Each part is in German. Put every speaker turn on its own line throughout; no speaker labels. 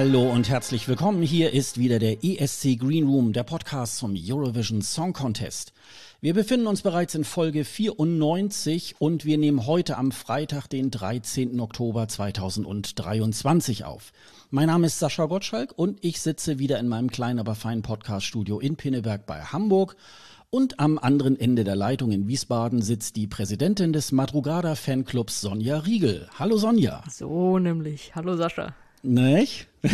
Hallo und herzlich willkommen. Hier ist wieder der ESC Green Room, der Podcast zum Eurovision Song Contest. Wir befinden uns bereits in Folge 94 und wir nehmen heute am Freitag, den 13. Oktober 2023 auf. Mein Name ist Sascha Gottschalk und ich sitze wieder in meinem kleinen, aber feinen Podcaststudio in Pinneberg bei Hamburg. Und am anderen Ende der Leitung in Wiesbaden sitzt die Präsidentin des Madrugada Fanclubs Sonja Riegel. Hallo Sonja.
So nämlich. Hallo Sascha.
Nicht?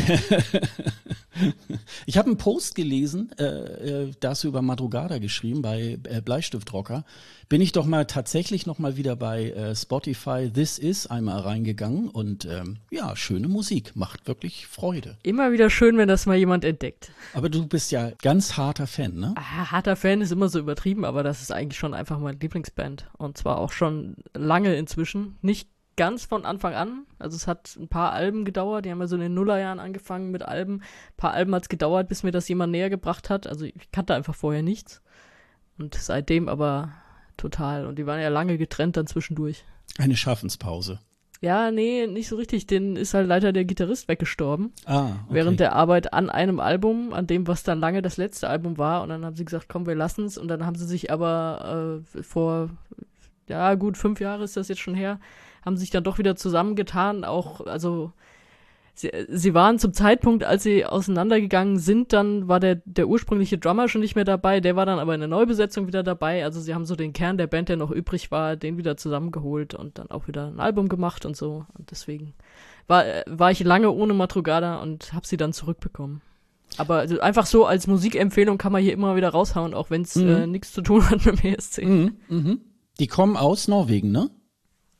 ich habe einen Post gelesen, äh, äh, da hast du über Madrugada geschrieben bei äh, Bleistiftrocker. Bin ich doch mal tatsächlich noch mal wieder bei äh, Spotify This Is einmal reingegangen und ähm, ja, schöne Musik, macht wirklich Freude.
Immer wieder schön, wenn das mal jemand entdeckt.
Aber du bist ja ganz harter Fan, ne?
Ah, harter Fan ist immer so übertrieben, aber das ist eigentlich schon einfach meine Lieblingsband und zwar auch schon lange inzwischen. Nicht ganz von Anfang an. Also es hat ein paar Alben gedauert. Die haben ja so in den Nullerjahren angefangen mit Alben. Ein paar Alben hat es gedauert, bis mir das jemand näher gebracht hat. Also ich kannte einfach vorher nichts. Und seitdem aber total. Und die waren ja lange getrennt dann zwischendurch.
Eine Schaffenspause.
Ja, nee, nicht so richtig. Den ist halt leider der Gitarrist weggestorben.
Ah, okay.
Während der Arbeit an einem Album, an dem, was dann lange das letzte Album war. Und dann haben sie gesagt, komm, wir lassen's. Und dann haben sie sich aber äh, vor, ja gut, fünf Jahre ist das jetzt schon her, haben sich dann doch wieder zusammengetan, auch, also sie, sie waren zum Zeitpunkt, als sie auseinandergegangen sind, dann war der, der ursprüngliche Drummer schon nicht mehr dabei, der war dann aber in der Neubesetzung wieder dabei, also sie haben so den Kern der Band, der noch übrig war, den wieder zusammengeholt und dann auch wieder ein Album gemacht und so und deswegen war, war ich lange ohne Matrugada und habe sie dann zurückbekommen. Aber also einfach so als Musikempfehlung kann man hier immer wieder raushauen, auch wenn es mhm. äh, nichts zu tun hat mit dem ESC.
Mhm, mhm. Die kommen aus Norwegen, ne?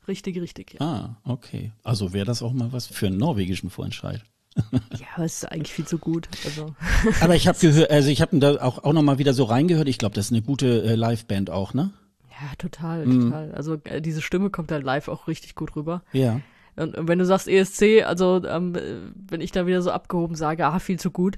Richtig, richtig.
Ja. Ah, okay. Also wäre das auch mal was für einen norwegischen Vorentscheid.
ja, aber es ist eigentlich viel zu gut. Also.
aber ich habe gehört, also ich habe da auch, auch noch mal wieder so reingehört. Ich glaube, das ist eine gute äh, Liveband auch, ne?
Ja, total, mhm. total. Also äh, diese Stimme kommt da live auch richtig gut rüber.
Ja.
Und, und wenn du sagst ESC, also ähm, wenn ich da wieder so abgehoben sage, ah, viel zu gut,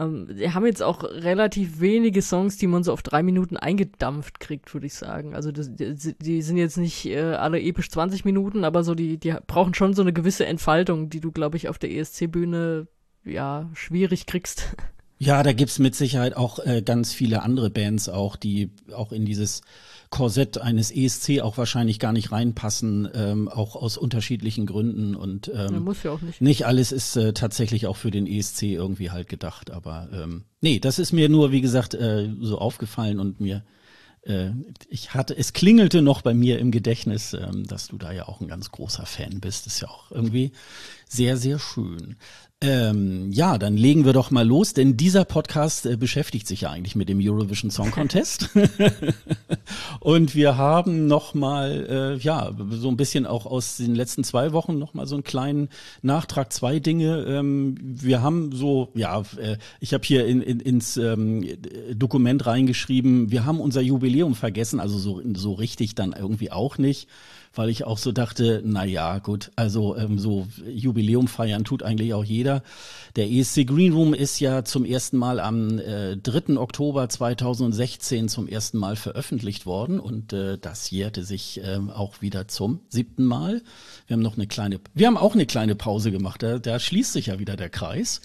ähm, wir haben jetzt auch relativ wenige Songs, die man so auf drei Minuten eingedampft kriegt, würde ich sagen. Also das, die, die, sind jetzt nicht äh, alle episch 20 Minuten, aber so die, die brauchen schon so eine gewisse Entfaltung, die du, glaube ich, auf der ESC-Bühne ja schwierig kriegst.
Ja, da gibt's mit Sicherheit auch äh, ganz viele andere Bands auch, die auch in dieses Korsett eines ESC auch wahrscheinlich gar nicht reinpassen, ähm, auch aus unterschiedlichen Gründen. Und ähm,
ja, muss ja auch nicht.
Nicht alles ist äh, tatsächlich auch für den ESC irgendwie halt gedacht. Aber ähm, nee, das ist mir nur, wie gesagt, äh, so aufgefallen und mir äh, ich hatte, es klingelte noch bei mir im Gedächtnis, ähm, dass du da ja auch ein ganz großer Fan bist. Das ist ja auch irgendwie sehr, sehr schön. Ähm, ja, dann legen wir doch mal los, denn dieser Podcast äh, beschäftigt sich ja eigentlich mit dem Eurovision Song Contest. und wir haben noch mal, äh, ja, so ein bisschen auch aus den letzten zwei Wochen noch mal so einen kleinen Nachtrag, zwei Dinge. Ähm, wir haben so, ja, äh, ich habe hier in, in, ins ähm, Dokument reingeschrieben, wir haben unser Jubiläum vergessen, also so, so richtig dann irgendwie auch nicht weil ich auch so dachte, na ja, gut, also ähm, so Jubiläum feiern tut eigentlich auch jeder. Der ESC Green Room ist ja zum ersten Mal am äh, 3. Oktober 2016 zum ersten Mal veröffentlicht worden und äh, das jährte sich äh, auch wieder zum siebten Mal. Wir haben noch eine kleine, wir haben auch eine kleine Pause gemacht, da, da schließt sich ja wieder der Kreis.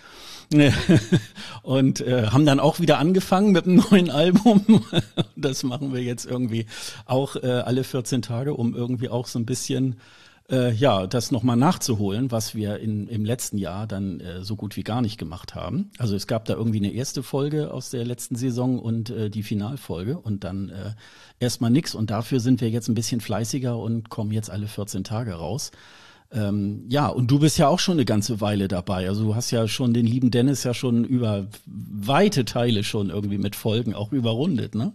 und äh, haben dann auch wieder angefangen mit einem neuen Album. das machen wir jetzt irgendwie auch äh, alle 14 Tage, um irgendwie auch so ein bisschen äh, ja, das nochmal nachzuholen, was wir in, im letzten Jahr dann äh, so gut wie gar nicht gemacht haben. Also es gab da irgendwie eine erste Folge aus der letzten Saison und äh, die Finalfolge und dann äh, erstmal nix. Und dafür sind wir jetzt ein bisschen fleißiger und kommen jetzt alle 14 Tage raus. Ähm, ja, und du bist ja auch schon eine ganze Weile dabei. Also du hast ja schon den lieben Dennis ja schon über weite Teile schon irgendwie mit Folgen auch überrundet, ne?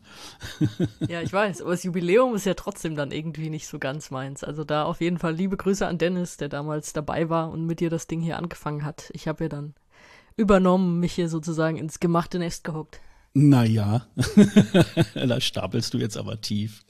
Ja, ich weiß, aber das Jubiläum ist ja trotzdem dann irgendwie nicht so ganz meins. Also da auf jeden Fall liebe Grüße an Dennis, der damals dabei war und mit dir das Ding hier angefangen hat. Ich habe ja dann übernommen, mich hier sozusagen ins gemachte Nest gehockt.
Naja, da stapelst du jetzt aber tief.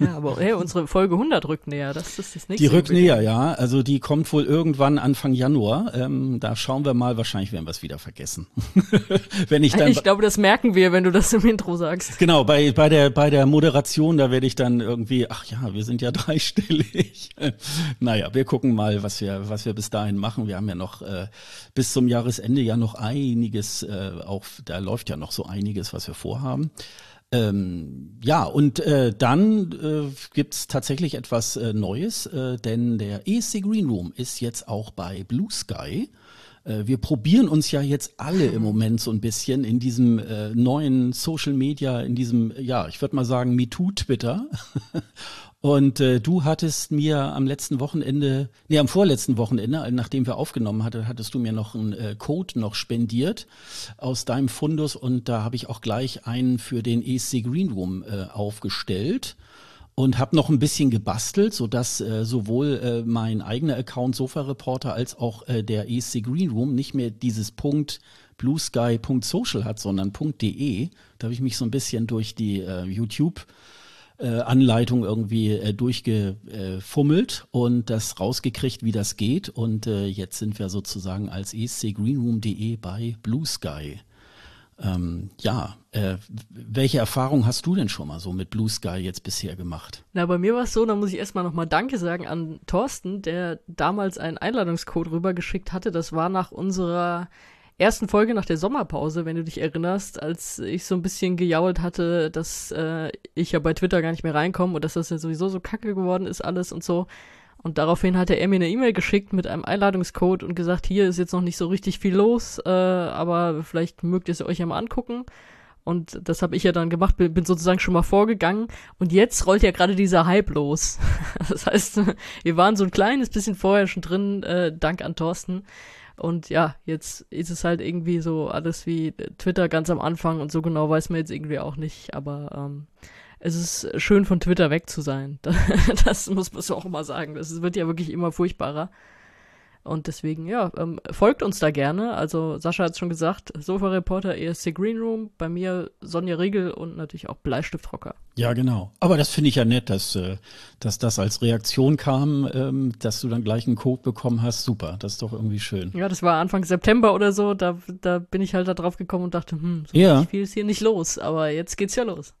Ja, aber hey, unsere Folge 100 rückt näher. Das ist das nächste.
Die rückt näher, ja. Also die kommt wohl irgendwann Anfang Januar. Ähm, da schauen wir mal. Wahrscheinlich werden wir es wieder vergessen. wenn ich dann.
Ich glaube, das merken wir, wenn du das im Intro sagst.
Genau, bei, bei der, bei der Moderation, da werde ich dann irgendwie, ach ja, wir sind ja dreistellig. naja, wir gucken mal, was wir, was wir bis dahin machen. Wir haben ja noch äh, bis zum Jahresende ja noch einiges, äh, auch da läuft ja noch so einiges, was wir vorhaben. Ähm, ja, und äh, dann äh, gibt tatsächlich etwas äh, Neues, äh, denn der ESC Green Room ist jetzt auch bei Blue Sky. Äh, wir probieren uns ja jetzt alle im Moment so ein bisschen in diesem äh, neuen Social Media, in diesem, ja, ich würde mal sagen, MeToo-Twitter. Und äh, du hattest mir am letzten Wochenende, nee, am vorletzten Wochenende, nachdem wir aufgenommen hatten, hattest du mir noch einen äh, Code noch spendiert aus deinem Fundus und da habe ich auch gleich einen für den ESC Green Room äh, aufgestellt und habe noch ein bisschen gebastelt, so dass äh, sowohl äh, mein eigener Account Sofa Reporter als auch äh, der ESC Green Room nicht mehr dieses Punkt bluesky.social hat, sondern .de. Da habe ich mich so ein bisschen durch die äh, YouTube äh, Anleitung irgendwie äh, durchgefummelt und das rausgekriegt, wie das geht. Und äh, jetzt sind wir sozusagen als escgreenroom.de bei Blue Sky. Ähm, ja, äh, welche Erfahrung hast du denn schon mal so mit Blue Sky jetzt bisher gemacht?
Na, bei mir war es so, da muss ich erstmal nochmal Danke sagen an Thorsten, der damals einen Einladungscode rübergeschickt hatte. Das war nach unserer ersten Folge nach der Sommerpause, wenn du dich erinnerst, als ich so ein bisschen gejault hatte, dass äh, ich ja bei Twitter gar nicht mehr reinkomme und dass das ja sowieso so kacke geworden ist alles und so. Und daraufhin hatte er mir eine E-Mail geschickt mit einem Einladungscode und gesagt, hier ist jetzt noch nicht so richtig viel los, äh, aber vielleicht mögt ihr es euch ja mal angucken. Und das habe ich ja dann gemacht, bin sozusagen schon mal vorgegangen. Und jetzt rollt ja gerade dieser Hype los. Das heißt, wir waren so ein kleines bisschen vorher schon drin, äh, dank an Thorsten. Und ja, jetzt ist es halt irgendwie so alles wie Twitter ganz am Anfang und so genau weiß man jetzt irgendwie auch nicht. Aber ähm, es ist schön von Twitter weg zu sein. das muss man auch mal sagen. Das wird ja wirklich immer furchtbarer. Und deswegen, ja, ähm, folgt uns da gerne. Also Sascha hat es schon gesagt, Sofa-Reporter, ESC Green Room, bei mir Sonja Riegel und natürlich auch Bleistiftrocker.
Ja, genau. Aber das finde ich ja nett, dass, äh, dass das als Reaktion kam, ähm, dass du dann gleich einen Code bekommen hast. Super, das ist doch irgendwie schön.
Ja, das war Anfang September oder so. Da, da bin ich halt da drauf gekommen und dachte, hm, so
ja.
viel ist hier nicht los. Aber jetzt geht's ja los.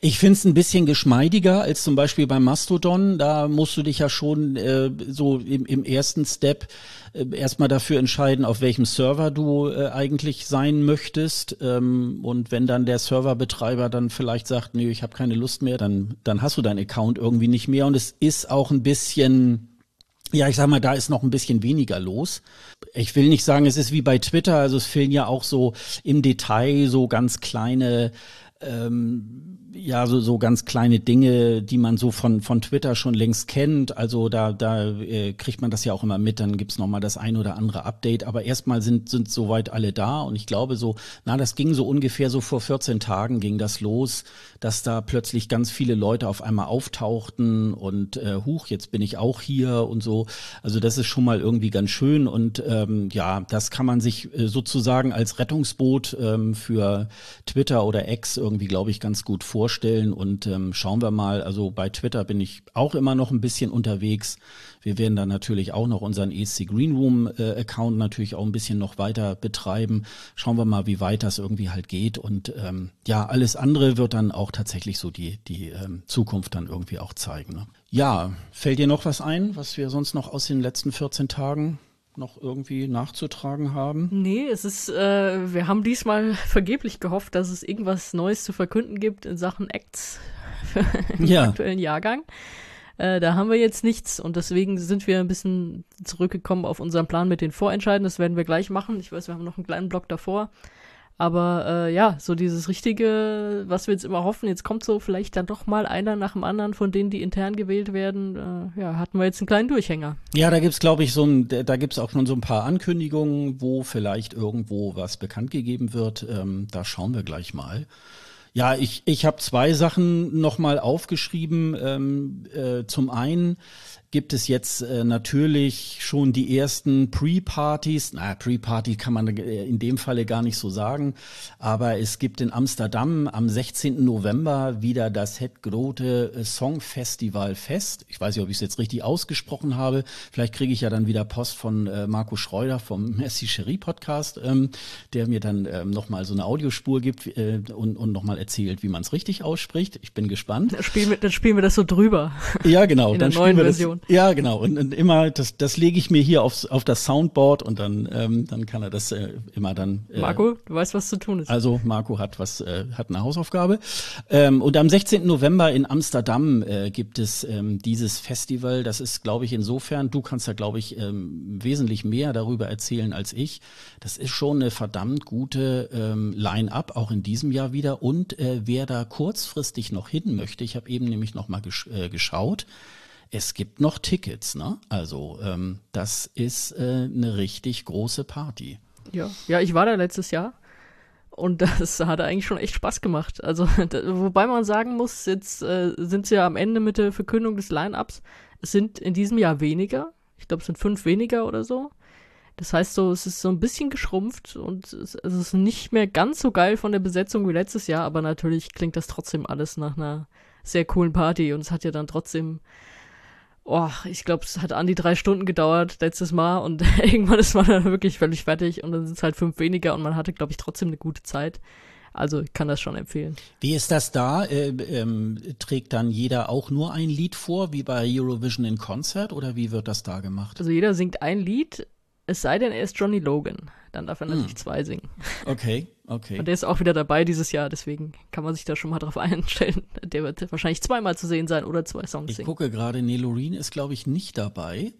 Ich finde es ein bisschen geschmeidiger als zum Beispiel beim Mastodon. Da musst du dich ja schon äh, so im, im ersten Step äh, erstmal dafür entscheiden, auf welchem Server du äh, eigentlich sein möchtest. Ähm, und wenn dann der Serverbetreiber dann vielleicht sagt, nee, ich habe keine Lust mehr, dann, dann hast du deinen Account irgendwie nicht mehr. Und es ist auch ein bisschen ja, ich sag mal, da ist noch ein bisschen weniger los. Ich will nicht sagen, es ist wie bei Twitter, also es fehlen ja auch so im Detail so ganz kleine ähm, ja, so, so ganz kleine Dinge, die man so von, von Twitter schon längst kennt. Also da, da äh, kriegt man das ja auch immer mit, dann gibt's noch mal das ein oder andere Update. Aber erstmal sind, sind soweit alle da und ich glaube so, na, das ging so ungefähr so vor 14 Tagen ging das los, dass da plötzlich ganz viele Leute auf einmal auftauchten und äh, huch, jetzt bin ich auch hier und so. Also das ist schon mal irgendwie ganz schön und ähm, ja, das kann man sich äh, sozusagen als Rettungsboot ähm, für Twitter oder X irgendwie, glaube ich, ganz gut vorstellen. Und ähm, schauen wir mal, also bei Twitter bin ich auch immer noch ein bisschen unterwegs. Wir werden dann natürlich auch noch unseren ESC Green Room äh, Account natürlich auch ein bisschen noch weiter betreiben. Schauen wir mal, wie weit das irgendwie halt geht. Und ähm, ja, alles andere wird dann auch tatsächlich so die, die ähm, Zukunft dann irgendwie auch zeigen. Ne? Ja, fällt dir noch was ein, was wir sonst noch aus den letzten 14 Tagen noch irgendwie nachzutragen haben?
Nee, es ist, äh, wir haben diesmal vergeblich gehofft, dass es irgendwas Neues zu verkünden gibt in Sachen Acts im ja. aktuellen Jahrgang. Äh, da haben wir jetzt nichts und deswegen sind wir ein bisschen zurückgekommen auf unseren Plan mit den Vorentscheiden. Das werden wir gleich machen. Ich weiß, wir haben noch einen kleinen Block davor. Aber äh, ja, so dieses Richtige, was wir jetzt immer hoffen, jetzt kommt so vielleicht dann doch mal einer nach dem anderen von denen, die intern gewählt werden. Äh, ja, hatten wir jetzt einen kleinen Durchhänger.
Ja, da gibt's glaube ich, so ein, da gibt's auch schon so ein paar Ankündigungen, wo vielleicht irgendwo was bekannt gegeben wird. Ähm, da schauen wir gleich mal. Ja, ich, ich habe zwei Sachen nochmal aufgeschrieben. Ähm, äh, zum einen gibt es jetzt äh, natürlich schon die ersten Pre-Partys. Na, Pre-Party kann man äh, in dem Falle gar nicht so sagen. Aber es gibt in Amsterdam am 16. November wieder das Het Grote äh, Song Festival Fest. Ich weiß nicht, ob ich es jetzt richtig ausgesprochen habe. Vielleicht kriege ich ja dann wieder Post von äh, Marco Schreuder vom Merci Cherie Podcast, ähm, der mir dann ähm, nochmal so eine Audiospur gibt äh, und, und nochmal erzählt, wie man es richtig ausspricht. Ich bin gespannt.
Dann spielen wir, dann spielen wir das so drüber.
Ja, genau.
In
dann
der neuen
spielen wir das,
Version.
ja, genau. Und, und immer, das, das lege ich mir hier aufs, auf das Soundboard und dann, ähm, dann kann er das äh, immer dann. Äh,
Marco, du weißt, was zu tun ist.
Also Marco hat was, äh, hat eine Hausaufgabe. Ähm, und am 16. November in Amsterdam äh, gibt es ähm, dieses Festival. Das ist, glaube ich, insofern, du kannst ja, glaube ich, ähm, wesentlich mehr darüber erzählen als ich. Das ist schon eine verdammt gute ähm, Line-up, auch in diesem Jahr wieder. Und äh, wer da kurzfristig noch hin möchte, ich habe eben nämlich noch mal gesch äh, geschaut, es gibt noch Tickets, ne? Also ähm, das ist äh, eine richtig große Party.
Ja, ja, ich war da letztes Jahr und das hat eigentlich schon echt Spaß gemacht. Also, da, wobei man sagen muss, jetzt äh, sind sie ja am Ende mit der Verkündung des Line-Ups. Es sind in diesem Jahr weniger. Ich glaube, es sind fünf weniger oder so. Das heißt so, es ist so ein bisschen geschrumpft und es, es ist nicht mehr ganz so geil von der Besetzung wie letztes Jahr, aber natürlich klingt das trotzdem alles nach einer sehr coolen Party und es hat ja dann trotzdem oh, ich glaube, es hat an die drei Stunden gedauert letztes Mal und irgendwann ist man dann wirklich völlig fertig und dann sind es halt fünf weniger und man hatte, glaube ich, trotzdem eine gute Zeit. Also ich kann das schon empfehlen.
Wie ist das da? Äh, ähm, trägt dann jeder auch nur ein Lied vor, wie bei Eurovision in Concert oder wie wird das da gemacht?
Also jeder singt ein Lied, es sei denn, er ist Johnny Logan. Dann darf er natürlich zwei singen.
Okay, okay.
Und der ist auch wieder dabei dieses Jahr, deswegen kann man sich da schon mal drauf einstellen. Der wird wahrscheinlich zweimal zu sehen sein oder zwei Songs
Ich
singen.
gucke gerade, Nelorine ist, glaube ich, nicht dabei.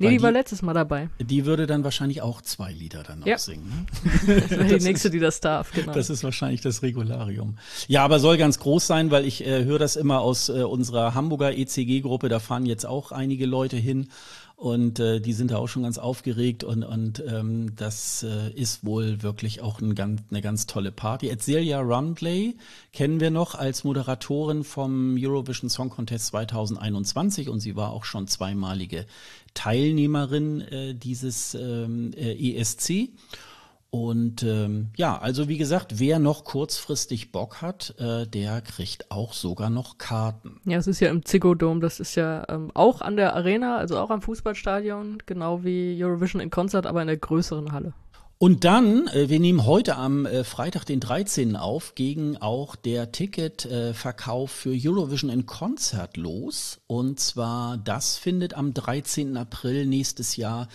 Nee, die war
die-
letztes Mal dabei.
Die würde dann wahrscheinlich auch zwei Lieder dann noch
Ja.
singen. Ne?
Das wäre die nächste, die das darf, genau.
Das ist wahrscheinlich das Regularium. Ja, aber soll ganz groß sein, weil ich äh, höre das immer aus äh, unserer Hamburger ECG-Gruppe. Da fahren jetzt auch einige Leute hin und äh, die sind da auch schon ganz aufgeregt und, und ähm, das äh, ist wohl wirklich auch ein ganz, eine ganz tolle Party. Celia Rumley kennen wir noch als Moderatorin vom Eurovision Song Contest 2021 und sie war auch schon zweimalige Teilnehmerin äh, dieses ähm, äh, ESC. Und ähm, ja, also wie gesagt, wer noch kurzfristig Bock hat, äh, der kriegt auch sogar noch Karten.
Ja, es ist ja im Ziggo Dome, das ist ja ähm, auch an der Arena, also auch am Fußballstadion, genau wie Eurovision in Konzert, aber in der größeren Halle.
Und dann, äh, wir nehmen heute am äh, Freitag, den 13. auf, gegen auch der Ticketverkauf für Eurovision in Konzert los. Und zwar, das findet am 13. April nächstes Jahr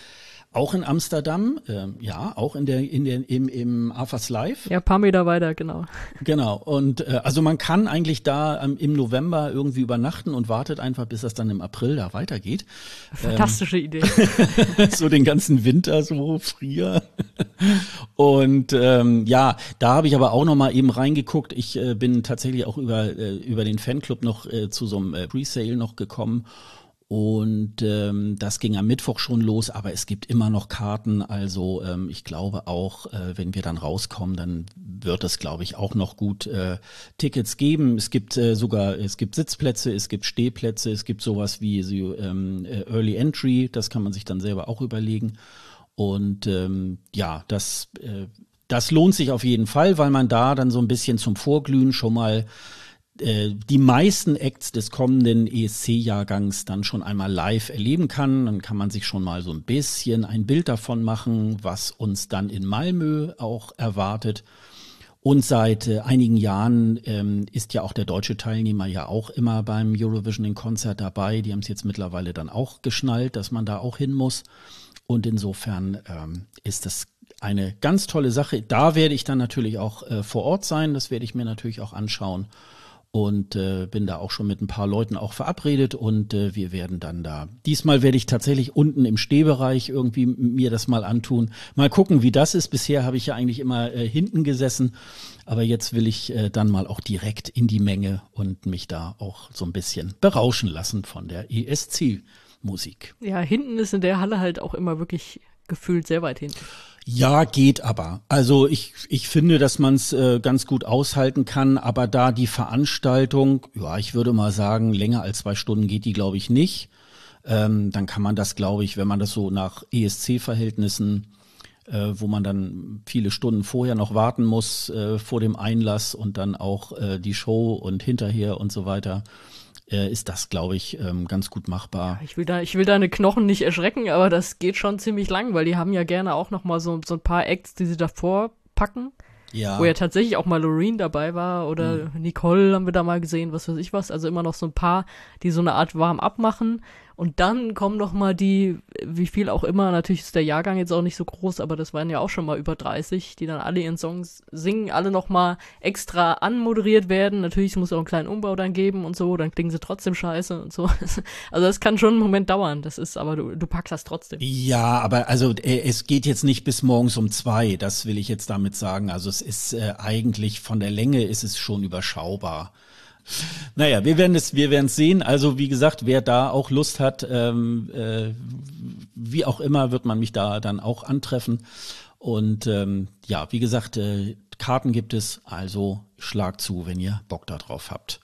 auch in Amsterdam, ähm, ja, auch in der, in der, im, im AFAS Live.
Ja, paar Meter weiter, genau.
Genau. Und äh, also man kann eigentlich da ähm, im November irgendwie übernachten und wartet einfach, bis das dann im April da weitergeht.
Fantastische Idee.
so den ganzen Winter so frier. Und ähm, ja, da habe ich aber auch noch mal eben reingeguckt. Ich äh, bin tatsächlich auch über äh, über den Fanclub noch äh, zu so einem äh, Presale noch gekommen. Und ähm, das ging am Mittwoch schon los, aber es gibt immer noch Karten. Also ähm, ich glaube auch, äh, wenn wir dann rauskommen, dann wird es, glaube ich, auch noch gut äh, Tickets geben. Es gibt äh, sogar, es gibt Sitzplätze, es gibt Stehplätze, es gibt sowas wie so, ähm, äh, Early Entry. Das kann man sich dann selber auch überlegen. Und ähm, ja, das, äh, das lohnt sich auf jeden Fall, weil man da dann so ein bisschen zum Vorglühen schon mal die meisten Acts des kommenden ESC-Jahrgangs dann schon einmal live erleben kann. Dann kann man sich schon mal so ein bisschen ein Bild davon machen, was uns dann in Malmö auch erwartet. Und seit äh, einigen Jahren ähm, ist ja auch der deutsche Teilnehmer ja auch immer beim Eurovision in Konzert dabei. Die haben es jetzt mittlerweile dann auch geschnallt, dass man da auch hin muss. Und insofern ähm, ist das eine ganz tolle Sache. Da werde ich dann natürlich auch äh, vor Ort sein. Das werde ich mir natürlich auch anschauen. Und äh, bin da auch schon mit ein paar Leuten auch verabredet und äh, wir werden dann da. Diesmal werde ich tatsächlich unten im Stehbereich irgendwie mir das mal antun. Mal gucken, wie das ist. Bisher habe ich ja eigentlich immer äh, hinten gesessen, aber jetzt will ich äh, dann mal auch direkt in die Menge und mich da auch so ein bisschen berauschen lassen von der ESC-Musik.
Ja, hinten ist in der Halle halt auch immer wirklich gefühlt sehr weit hinten.
Ja, geht aber. Also ich, ich finde, dass man es äh, ganz gut aushalten kann, aber da die Veranstaltung, ja, ich würde mal sagen, länger als zwei Stunden geht die, glaube ich, nicht. ähm, dann kann man das, glaube ich, wenn man das so nach ESC-Verhältnissen äh, wo man dann viele Stunden vorher noch warten muss äh, vor dem Einlass und dann auch äh, die Show und hinterher und so weiter äh, ist das, glaube ich, ähm, ganz gut machbar.
Ja, ich will da, ich will deine Knochen nicht erschrecken, aber das geht schon ziemlich lang, weil die haben ja gerne auch noch mal so, so ein paar Acts, die sie davor packen. Ja. Wo ja tatsächlich auch mal Loreen dabei war oder mhm. Nicole haben wir da mal gesehen, was weiß ich was. Also immer noch so ein paar, die so eine Art warm abmachen. Und dann kommen noch mal die, wie viel auch immer, natürlich ist der Jahrgang jetzt auch nicht so groß, aber das waren ja auch schon mal über 30, die dann alle ihren Songs singen, alle noch mal extra anmoderiert werden. Natürlich muss es auch einen kleinen Umbau dann geben und so, dann klingen sie trotzdem scheiße und so. Also das kann schon einen Moment dauern, das ist, aber du, du packst das trotzdem.
Ja, aber also äh, es geht jetzt nicht bis morgens um zwei, das will ich jetzt damit sagen. Also es ist äh, eigentlich von der Länge ist es schon überschaubar. Naja, wir werden es, wir werden es sehen. Also wie gesagt, wer da auch Lust hat, ähm, äh, wie auch immer, wird man mich da dann auch antreffen. Und ähm, ja, wie gesagt, äh, Karten gibt es, also schlag zu, wenn ihr Bock darauf habt.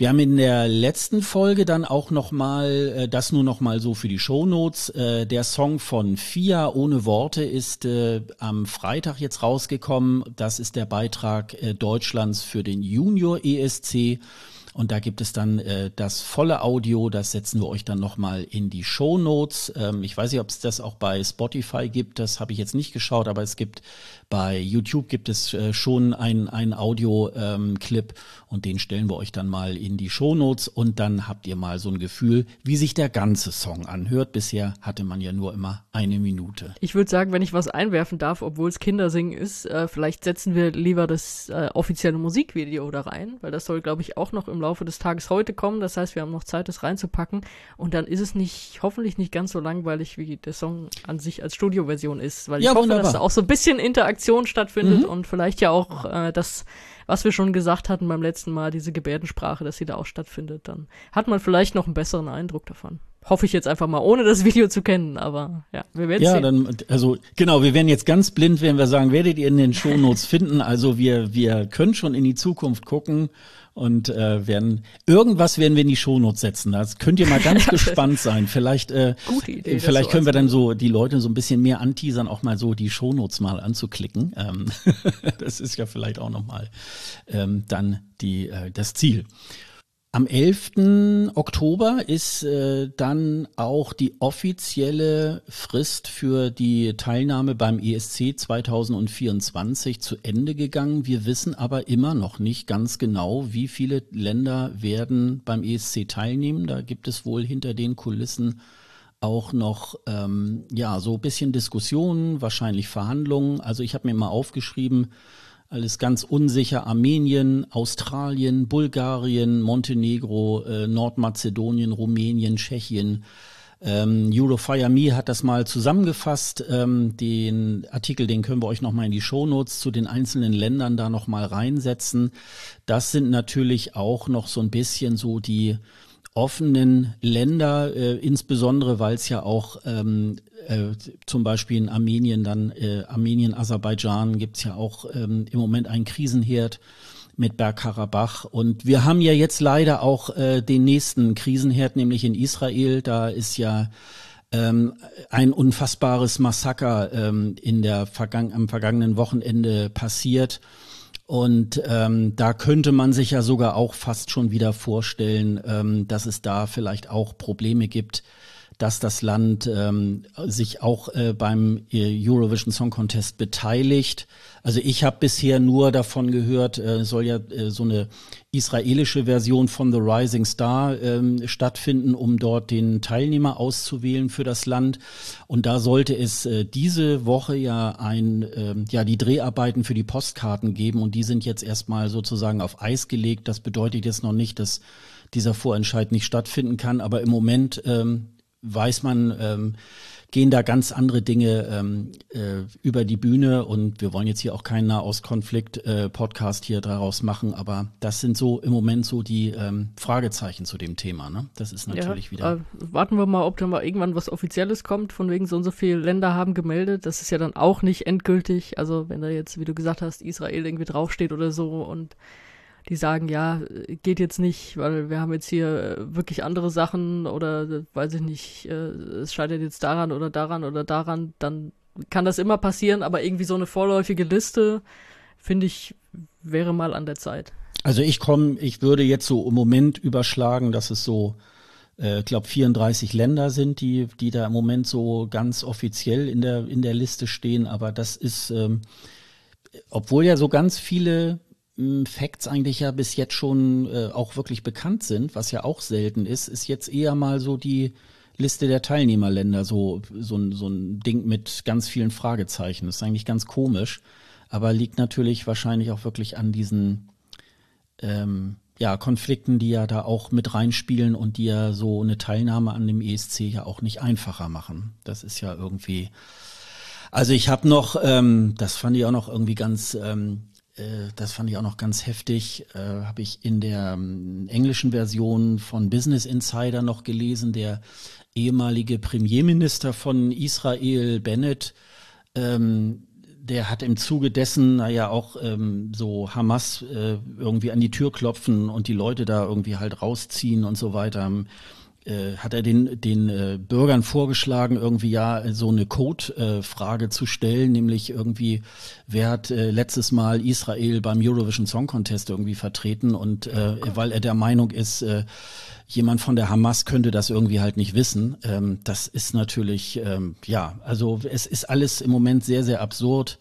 Wir haben in der letzten Folge dann auch noch mal äh, das nur noch mal so für die Shownotes. Äh, der Song von Fia ohne Worte ist äh, am Freitag jetzt rausgekommen. Das ist der Beitrag äh, Deutschlands für den Junior ESC. Und da gibt es dann äh, das volle Audio, das setzen wir euch dann nochmal in die Show Notes. Ähm, ich weiß nicht, ob es das auch bei Spotify gibt, das habe ich jetzt nicht geschaut, aber es gibt bei YouTube gibt es äh, schon einen Audio-Clip ähm, und den stellen wir euch dann mal in die Show Notes und dann habt ihr mal so ein Gefühl, wie sich der ganze Song anhört. Bisher hatte man ja nur immer eine Minute.
Ich würde sagen, wenn ich was einwerfen darf, obwohl es Kindersingen ist, äh, vielleicht setzen wir lieber das äh, offizielle Musikvideo da rein, weil das soll, glaube ich, auch noch im Laufe des Tages heute kommen. Das heißt, wir haben noch Zeit, das reinzupacken und dann ist es nicht, hoffentlich nicht ganz so langweilig, wie der Song an sich als Studioversion ist, weil ja, ich hoffe, wunderbar. dass da auch so ein bisschen Interaktion stattfindet mhm. und vielleicht ja auch äh, das, was wir schon gesagt hatten beim letzten Mal, diese Gebärdensprache, dass sie da auch stattfindet, dann hat man vielleicht noch einen besseren Eindruck davon. Hoffe ich jetzt einfach mal, ohne das Video zu kennen, aber ja,
wir werden ja, sehen. Ja, dann, also genau, wir werden jetzt ganz blind, wenn wir sagen, werdet ihr in den Shownotes finden. Also wir, wir können schon in die Zukunft gucken und äh, werden irgendwas werden wir in die Shownotes setzen. Das könnt ihr mal ganz gespannt sein. Vielleicht, äh, Idee, vielleicht können wir dann so die Leute so ein bisschen mehr anteasern, auch mal so die Shownotes mal anzuklicken. Ähm, das ist ja vielleicht auch noch mal ähm, dann die äh, das Ziel. Am 11. Oktober ist äh, dann auch die offizielle Frist für die Teilnahme beim ESC 2024 zu Ende gegangen. Wir wissen aber immer noch nicht ganz genau, wie viele Länder werden beim ESC teilnehmen. Da gibt es wohl hinter den Kulissen auch noch ähm, ja so ein bisschen Diskussionen, wahrscheinlich Verhandlungen. Also ich habe mir mal aufgeschrieben, alles ganz unsicher. Armenien, Australien, Bulgarien, Montenegro, äh, Nordmazedonien, Rumänien, Tschechien. Ähm, Eurofire Me hat das mal zusammengefasst. Ähm, den Artikel, den können wir euch nochmal in die Shownotes zu den einzelnen Ländern da nochmal reinsetzen. Das sind natürlich auch noch so ein bisschen so die offenen Länder, äh, insbesondere weil es ja auch ähm, äh, zum Beispiel in Armenien, dann äh, Armenien, Aserbaidschan gibt's ja auch ähm, im Moment einen Krisenherd mit Bergkarabach. Und wir haben ja jetzt leider auch äh, den nächsten Krisenherd, nämlich in Israel. Da ist ja ähm, ein unfassbares Massaker ähm, in der Vergang am vergangenen Wochenende passiert. Und ähm, da könnte man sich ja sogar auch fast schon wieder vorstellen, ähm, dass es da vielleicht auch Probleme gibt, dass das Land ähm, sich auch äh, beim äh, Eurovision Song Contest beteiligt. Also ich habe bisher nur davon gehört, äh, soll ja äh, so eine israelische Version von The Rising Star ähm, stattfinden, um dort den Teilnehmer auszuwählen für das Land. Und da sollte es äh, diese Woche ja ein, äh, ja die Dreharbeiten für die Postkarten geben und die sind jetzt erstmal sozusagen auf Eis gelegt. Das bedeutet jetzt noch nicht, dass dieser Vorentscheid nicht stattfinden kann, aber im Moment ähm, weiß man, ähm, gehen da ganz andere Dinge ähm, äh, über die Bühne und wir wollen jetzt hier auch keinen Nahostkonflikt-Podcast äh, hier daraus machen, aber das sind so im Moment so die ähm, Fragezeichen zu dem Thema. Ne? Das ist natürlich ja, wieder. Äh,
warten wir mal, ob da mal irgendwann was Offizielles kommt, von wegen so und so viele Länder haben gemeldet. Das ist ja dann auch nicht endgültig. Also wenn da jetzt, wie du gesagt hast, Israel irgendwie draufsteht oder so und die sagen, ja, geht jetzt nicht, weil wir haben jetzt hier wirklich andere Sachen oder weiß ich nicht, äh, es scheitert jetzt daran oder daran oder daran, dann kann das immer passieren, aber irgendwie so eine vorläufige Liste, finde ich, wäre mal an der Zeit.
Also ich komme, ich würde jetzt so im Moment überschlagen, dass es so, äh, glaube 34 Länder sind, die, die da im Moment so ganz offiziell in der in der Liste stehen. Aber das ist, ähm, obwohl ja so ganz viele Facts eigentlich ja bis jetzt schon äh, auch wirklich bekannt sind, was ja auch selten ist, ist jetzt eher mal so die Liste der Teilnehmerländer so so, so ein Ding mit ganz vielen Fragezeichen. Das ist eigentlich ganz komisch, aber liegt natürlich wahrscheinlich auch wirklich an diesen ähm, ja, Konflikten, die ja da auch mit reinspielen und die ja so eine Teilnahme an dem ESC ja auch nicht einfacher machen. Das ist ja irgendwie. Also ich habe noch, ähm, das fand ich auch noch irgendwie ganz, ähm, äh, das fand ich auch noch ganz heftig, äh, habe ich in der ähm, englischen Version von Business Insider noch gelesen, der ehemalige Premierminister von Israel, Bennett, ähm, der hat im Zuge dessen, naja, auch ähm, so Hamas äh, irgendwie an die Tür klopfen und die Leute da irgendwie halt rausziehen und so weiter. Äh, hat er den, den äh, Bürgern vorgeschlagen, irgendwie ja so eine Code-Frage äh, zu stellen, nämlich irgendwie, wer hat letztes Mal Israel beim Eurovision Song Contest irgendwie vertreten und weil er der Meinung ist, jemand von der Hamas könnte das irgendwie halt nicht wissen. Ähm, das ist natürlich, ähm, ja, also es ist alles im Moment sehr, sehr absurd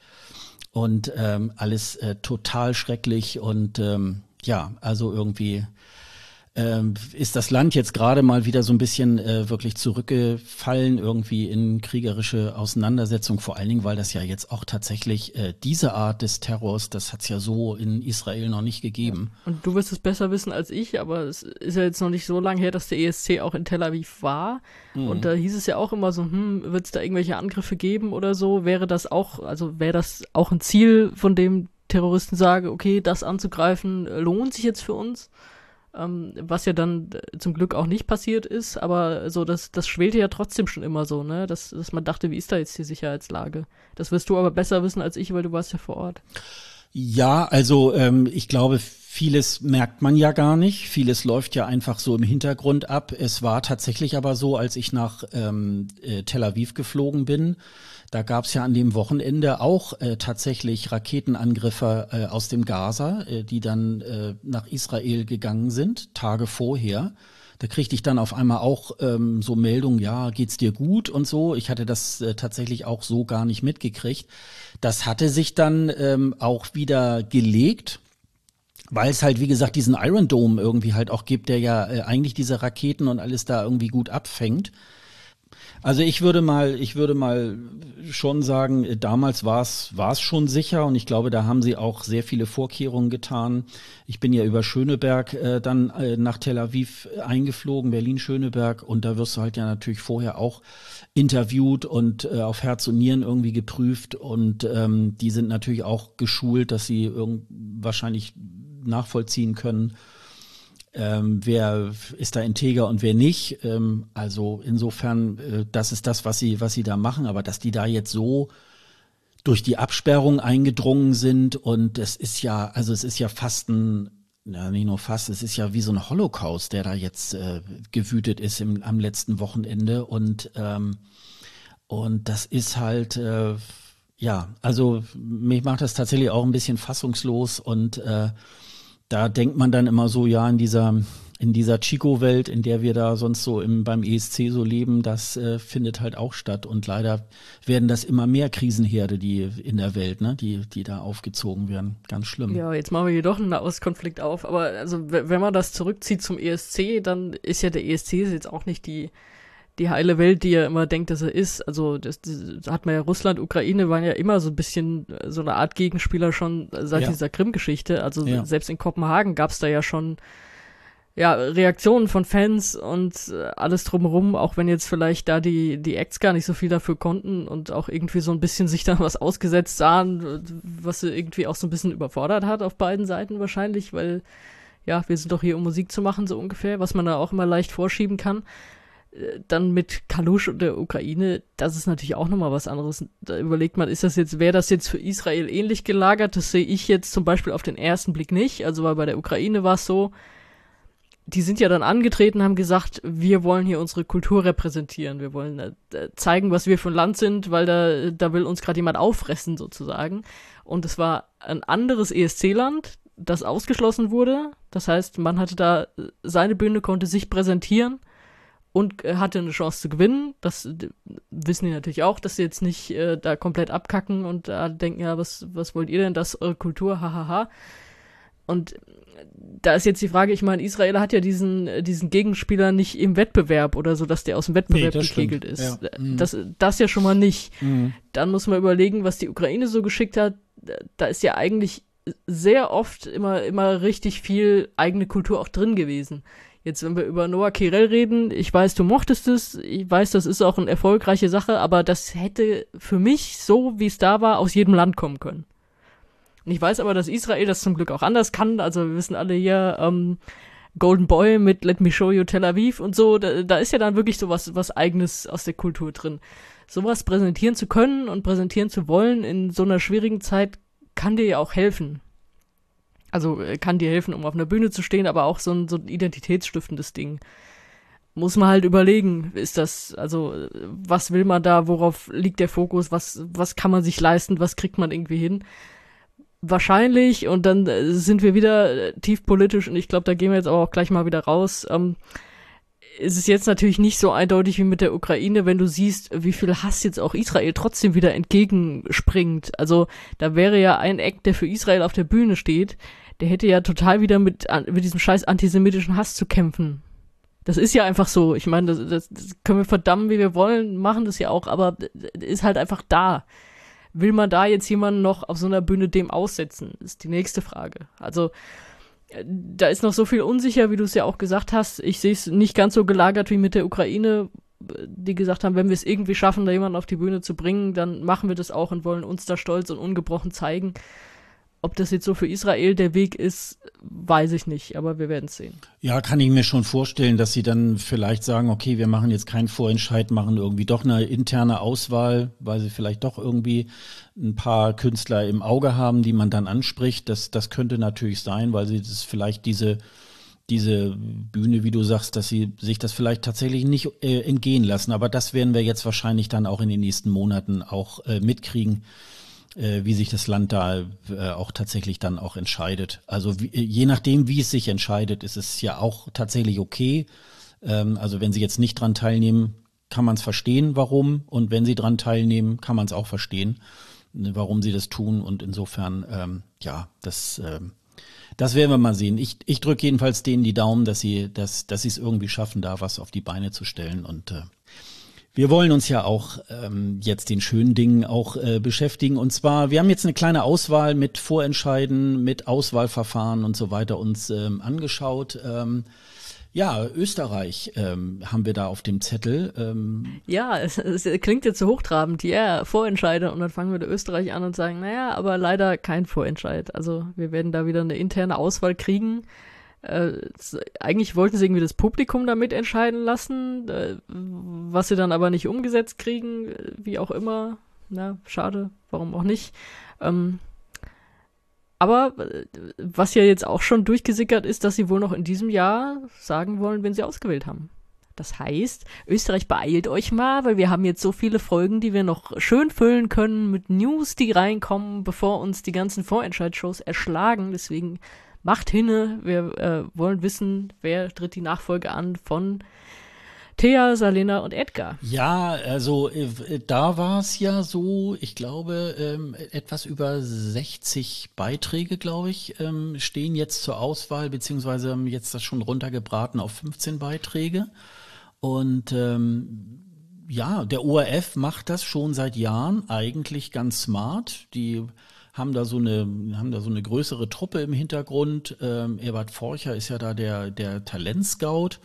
und ähm, alles total schrecklich und ähm, ja, also irgendwie ähm, ist das Land jetzt gerade mal wieder so ein bisschen äh, wirklich zurückgefallen irgendwie in kriegerische Auseinandersetzung, vor allen Dingen, weil das ja jetzt auch tatsächlich äh, diese Art des Terrors, das hat es ja so in Israel noch nicht gegeben.
Und du wirst es besser wissen als ich, aber es ist ja jetzt noch nicht so lange her, dass der ESC auch in Tel Aviv war. Mhm. Und da hieß es ja auch immer so, hm, wird es da irgendwelche Angriffe geben oder so? Wäre das auch, also wäre das auch ein Ziel, von dem Terroristen sagen, okay, das anzugreifen lohnt sich jetzt für uns? Ähm, was ja dann äh, zum Glück auch nicht passiert ist, aber so, das, das schwelte ja trotzdem schon immer so, ne, dass, dass man dachte, wie ist da jetzt die Sicherheitslage? Das wirst du aber besser wissen als ich, weil du warst ja vor Ort.
Ja, also ähm, ich glaube, vieles merkt man ja gar nicht. Vieles läuft ja einfach so im Hintergrund ab. Es war tatsächlich aber so, als ich nach ähm, äh, Tel Aviv geflogen bin, da gab es ja an dem Wochenende auch äh, tatsächlich Raketenangriffe äh, aus dem Gaza, äh, die dann äh, nach Israel gegangen sind, Tage vorher. Da kriegte ich dann auf einmal auch ähm, so Meldungen, ja, geht's dir gut und so. Ich hatte das äh, tatsächlich auch so gar nicht mitgekriegt. Das hatte sich dann ähm, auch wieder gelegt weil es halt, wie gesagt, diesen Iron Dome irgendwie halt auch gibt, der ja äh, eigentlich diese Raketen und alles da irgendwie gut abfängt. Also ich würde mal, ich würde mal schon sagen, damals war es war es schon sicher und ich glaube, da haben sie auch sehr viele Vorkehrungen getan. Ich bin ja über Schöneberg äh, dann äh, nach Tel Aviv eingeflogen, Berlin-Schöneberg und da wirst du halt ja natürlich vorher auch interviewt und äh, auf Herz und Nieren irgendwie geprüft und ähm, die sind natürlich auch geschult, dass sie irgend wahrscheinlich nachvollziehen können, ähm, wer ist da integer und wer nicht. Ähm, also insofern, äh, das ist das, was sie, was sie da machen, aber dass die da jetzt so durch die Absperrung eingedrungen sind und es ist ja, also es ist ja fast ein, ja, nicht nur fast, es ist ja wie so ein Holocaust, der da jetzt äh, gewütet ist im, am letzten Wochenende und ähm, und das ist halt äh, ja, also mich macht das tatsächlich auch ein bisschen fassungslos und äh, da denkt man dann immer so, ja, in dieser, in dieser Chico-Welt, in der wir da sonst so im, beim ESC so leben, das äh, findet halt auch statt. Und leider werden das immer mehr Krisenherde, die in der Welt, ne, die, die da aufgezogen werden. Ganz schlimm.
Ja, jetzt machen wir hier doch einen Auskonflikt auf. Aber also, wenn man das zurückzieht zum ESC, dann ist ja der ESC jetzt auch nicht die, die heile Welt, die er immer denkt, dass er ist. Also das, das hat man ja Russland, Ukraine waren ja immer so ein bisschen äh, so eine Art Gegenspieler schon seit ja. dieser Krim-Geschichte. Also ja. selbst in Kopenhagen gab es da ja schon ja, Reaktionen von Fans und äh, alles drumherum, auch wenn jetzt vielleicht da die, die Acts gar nicht so viel dafür konnten und auch irgendwie so ein bisschen sich da was ausgesetzt sahen, was sie irgendwie auch so ein bisschen überfordert hat auf beiden Seiten wahrscheinlich, weil ja, wir sind doch hier, um Musik zu machen, so ungefähr, was man da auch immer leicht vorschieben kann. Dann mit Kalusch und der Ukraine, das ist natürlich auch nochmal was anderes. Da überlegt man, ist das jetzt, wäre das jetzt für Israel ähnlich gelagert? Das sehe ich jetzt zum Beispiel auf den ersten Blick nicht. Also weil bei der Ukraine war es so, die sind ja dann angetreten, haben gesagt, wir wollen hier unsere Kultur repräsentieren, wir wollen äh, zeigen, was wir für ein Land sind, weil da, da will uns gerade jemand auffressen sozusagen. Und es war ein anderes ESC-Land, das ausgeschlossen wurde. Das heißt, man hatte da seine Bühne, konnte sich präsentieren und äh, hatte eine Chance zu gewinnen. Das wissen die natürlich auch, dass sie jetzt nicht äh, da komplett abkacken und äh, denken, ja, was, was wollt ihr denn, das eure Kultur, hahaha. Und da ist jetzt die Frage, ich meine, Israel hat ja diesen, diesen Gegenspieler nicht im Wettbewerb oder so, dass der aus dem Wettbewerb nee, gekegelt ist. Ja. Mhm. Das, das ja schon mal nicht. Mhm. Dann muss man überlegen, was die Ukraine so geschickt hat. Da ist ja eigentlich sehr oft immer, immer richtig viel eigene Kultur auch drin gewesen. Jetzt, wenn wir über Noah Kirel reden, ich weiß, du mochtest es, ich weiß, das ist auch eine erfolgreiche Sache, aber das hätte für mich, so wie es da war, aus jedem Land kommen können. Und ich weiß aber, dass Israel das zum Glück auch anders kann. Also wir wissen alle hier, ähm, Golden Boy mit Let Me Show You Tel Aviv und so, da, da ist ja dann wirklich so was, was eigenes aus der Kultur drin. Sowas präsentieren zu können und präsentieren zu wollen in so einer schwierigen Zeit kann dir ja auch helfen. Also äh, kann dir helfen, um auf einer Bühne zu stehen, aber auch so ein, so ein identitätsstiftendes Ding. Muss man halt überlegen, ist das, also, was will man da, worauf liegt der Fokus, was, was kann man sich leisten, was kriegt man irgendwie hin? Wahrscheinlich, und dann äh, sind wir wieder äh, tief politisch, und ich glaube, da gehen wir jetzt aber auch gleich mal wieder raus, ähm, ist es jetzt natürlich nicht so eindeutig wie mit der Ukraine, wenn du siehst, wie viel Hass jetzt auch Israel trotzdem wieder entgegenspringt. Also da wäre ja ein Eck, der für Israel auf der Bühne steht, der hätte ja total wieder mit, mit diesem scheiß antisemitischen Hass zu kämpfen. Das ist ja einfach so. Ich meine, das, das, das können wir verdammen, wie wir wollen, machen das ja auch, aber ist halt einfach da. Will man da jetzt jemanden noch auf so einer Bühne dem aussetzen? Ist die nächste Frage. Also, da ist noch so viel unsicher, wie du es ja auch gesagt hast. Ich sehe es nicht ganz so gelagert wie mit der Ukraine, die gesagt haben, wenn wir es irgendwie schaffen, da jemanden auf die Bühne zu bringen, dann machen wir das auch und wollen uns da stolz und ungebrochen zeigen. Ob das jetzt so für Israel der Weg ist, weiß ich nicht, aber wir werden es sehen.
Ja, kann ich mir schon vorstellen, dass sie dann vielleicht sagen, okay, wir machen jetzt keinen Vorentscheid, machen irgendwie doch eine interne Auswahl, weil sie vielleicht doch irgendwie ein paar Künstler im Auge haben, die man dann anspricht. Das, das könnte natürlich sein, weil sie das vielleicht diese diese Bühne, wie du sagst, dass sie sich das vielleicht tatsächlich nicht äh, entgehen lassen. Aber das werden wir jetzt wahrscheinlich dann auch in den nächsten Monaten auch äh, mitkriegen äh, wie sich das Land da äh, auch tatsächlich dann auch entscheidet. Also wie, äh, je nachdem, wie es sich entscheidet, ist es ja auch tatsächlich okay. Ähm, also wenn Sie jetzt nicht dran teilnehmen, kann man es verstehen, warum. Und wenn Sie dran teilnehmen, kann man es auch verstehen, ne, warum Sie das tun. Und insofern, ähm, ja, das, ähm, das werden wir mal sehen. Ich, ich drücke jedenfalls denen die Daumen, dass sie, dass, dass sie es irgendwie schaffen, da was auf die Beine zu stellen. Und äh, wir wollen uns ja auch ähm, jetzt den schönen Dingen auch äh, beschäftigen. Und zwar, wir haben jetzt eine kleine Auswahl mit Vorentscheiden, mit Auswahlverfahren und so weiter uns ähm, angeschaut. Ähm, ja, Österreich ähm, haben wir da auf dem Zettel. Ähm.
Ja, es, es klingt jetzt so hochtrabend, ja, yeah, Vorentscheide. Und dann fangen wir mit Österreich an und sagen, naja, aber leider kein Vorentscheid. Also wir werden da wieder eine interne Auswahl kriegen. Äh, eigentlich wollten sie irgendwie das Publikum damit entscheiden lassen, äh, was sie dann aber nicht umgesetzt kriegen, äh, wie auch immer. Na, schade, warum auch nicht. Ähm, aber äh, was ja jetzt auch schon durchgesickert ist, dass sie wohl noch in diesem Jahr sagen wollen, wenn sie ausgewählt haben. Das heißt, Österreich beeilt euch mal, weil wir haben jetzt so viele Folgen, die wir noch schön füllen können mit News, die reinkommen, bevor uns die ganzen Vorentscheidsshows erschlagen. Deswegen macht hinne, wir äh, wollen wissen, wer tritt die Nachfolge an von Thea, Salena und Edgar.
Ja, also äh, da war es ja so, ich glaube, ähm, etwas über 60 Beiträge, glaube ich, ähm, stehen jetzt zur Auswahl, beziehungsweise haben jetzt das schon runtergebraten auf 15 Beiträge. Und ähm, ja, der ORF macht das schon seit Jahren eigentlich ganz smart. Die haben da so eine, haben da so eine größere Truppe im Hintergrund. Ähm, Ebert Forcher ist ja da der, der Talentscout.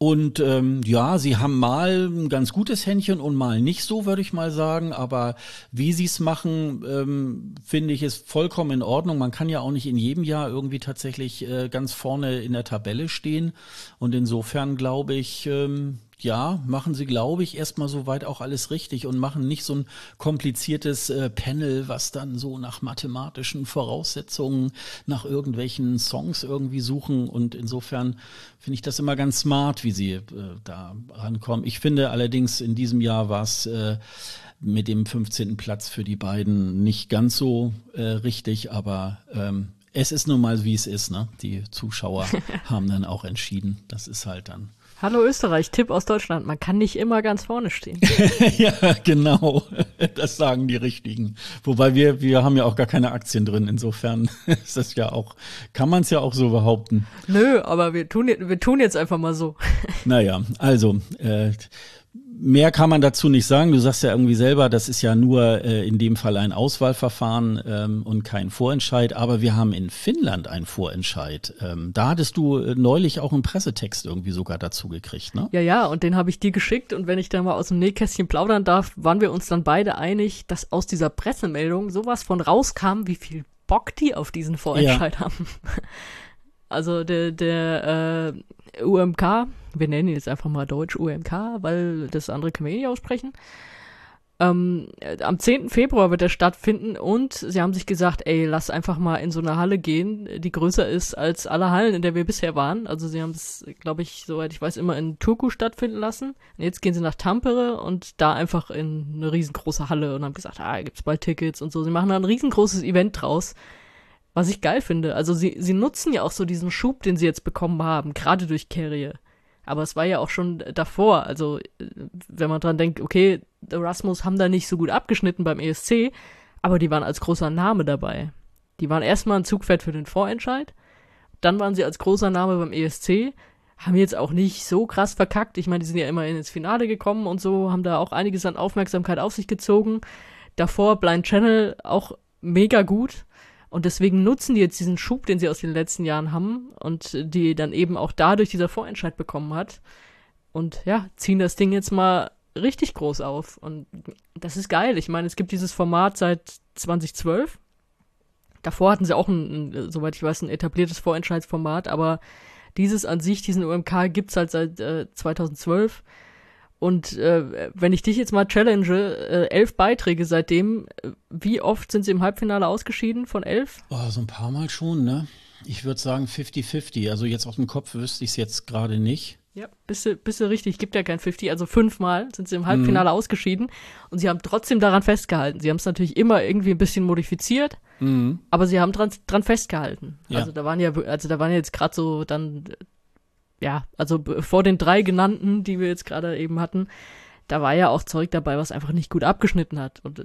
Und ähm, ja, sie haben mal ein ganz gutes Händchen und mal nicht so, würde ich mal sagen. Aber wie sie es machen, ähm, finde ich, ist vollkommen in Ordnung. Man kann ja auch nicht in jedem Jahr irgendwie tatsächlich äh, ganz vorne in der Tabelle stehen. Und insofern glaube ich, ähm, ja, machen sie, glaube ich, erstmal soweit auch alles richtig und machen nicht so ein kompliziertes äh, Panel, was dann so nach mathematischen Voraussetzungen, nach irgendwelchen Songs irgendwie suchen. Und insofern finde ich das immer ganz smart, wie sie äh, da rankommen. Ich finde allerdings, in diesem Jahr war es äh, mit dem 15. Platz für die beiden nicht ganz so äh, richtig, aber ähm, es ist nun mal, wie es ist. Ne? Die Zuschauer haben dann auch entschieden. Das ist halt dann
Hallo Österreich, Tipp aus Deutschland. Man kann nicht immer ganz vorne stehen.
ja, genau. Das sagen die Richtigen. Wobei wir, wir haben ja auch gar keine Aktien drin. Insofern ist das ja auch, kann man es ja auch so behaupten.
Nö, aber wir tun, wir tun jetzt einfach mal so.
Naja, also, äh, mehr kann man dazu nicht sagen. Du sagst ja irgendwie selber, das ist ja nur äh, in dem Fall ein Auswahlverfahren ähm, und kein Vorentscheid. Aber wir haben in Finnland einen Vorentscheid. Ähm, da hattest du äh, neulich auch einen Pressetext irgendwie sogar dazu gekriegt, ne?
Ja, ja, und den habe ich dir geschickt. Und wenn ich dann mal aus dem Nähkästchen plaudern darf, waren wir uns dann beide einig, dass aus dieser Pressemeldung sowas von rauskam, wie viel Bock die auf diesen Vorentscheid ja. haben. Also der, der äh, UMK, wir nennen ihn jetzt einfach mal Deutsch UMK, weil das andere können wir eh nicht aussprechen. Ähm, am 10. Februar wird er stattfinden und sie haben sich gesagt, ey, lass einfach mal in so eine Halle gehen, die größer ist als alle Hallen, in der wir bisher waren. Also sie haben es, glaube ich, soweit ich weiß, immer in Turku stattfinden lassen. Und jetzt gehen sie nach Tampere und da einfach in eine riesengroße Halle und haben gesagt, ah, gibt's bald Tickets und so. Sie machen da ein riesengroßes Event draus was ich geil finde. Also sie, sie nutzen ja auch so diesen Schub, den sie jetzt bekommen haben, gerade durch Carrier. Aber es war ja auch schon davor. Also, wenn man dran denkt, okay, Erasmus haben da nicht so gut abgeschnitten beim ESC, aber die waren als großer Name dabei. Die waren erstmal ein Zugpferd für den Vorentscheid, dann waren sie als großer Name beim ESC, haben jetzt auch nicht so krass verkackt. Ich meine, die sind ja immerhin ins Finale gekommen und so, haben da auch einiges an Aufmerksamkeit auf sich gezogen. Davor Blind Channel auch mega gut. Und deswegen nutzen die jetzt diesen Schub, den sie aus den letzten Jahren haben und die dann eben auch dadurch dieser Vorentscheid bekommen hat. Und ja, ziehen das Ding jetzt mal richtig groß auf. Und das ist geil. Ich meine, es gibt dieses Format seit 2012. Davor hatten sie auch ein, ein soweit ich weiß, ein etabliertes Vorentscheidsformat, aber dieses an sich, diesen UMK, gibt's halt seit äh, 2012. Und äh, wenn ich dich jetzt mal challenge, äh, elf Beiträge seitdem, äh, wie oft sind sie im Halbfinale ausgeschieden von elf?
Oh, so ein paar Mal schon, ne? Ich würde sagen 50-50. Also jetzt aus dem Kopf wüsste ich es jetzt gerade nicht.
Ja, bist du, bist du richtig, gibt ja kein 50. Also fünfmal sind sie im Halbfinale mhm. ausgeschieden und sie haben trotzdem daran festgehalten. Sie haben es natürlich immer irgendwie ein bisschen modifiziert, mhm. aber sie haben dran, dran festgehalten. Ja. Also da waren ja, also da waren jetzt gerade so dann ja, also vor den drei genannten, die wir jetzt gerade eben hatten, da war ja auch Zeug dabei, was einfach nicht gut abgeschnitten hat. Und äh,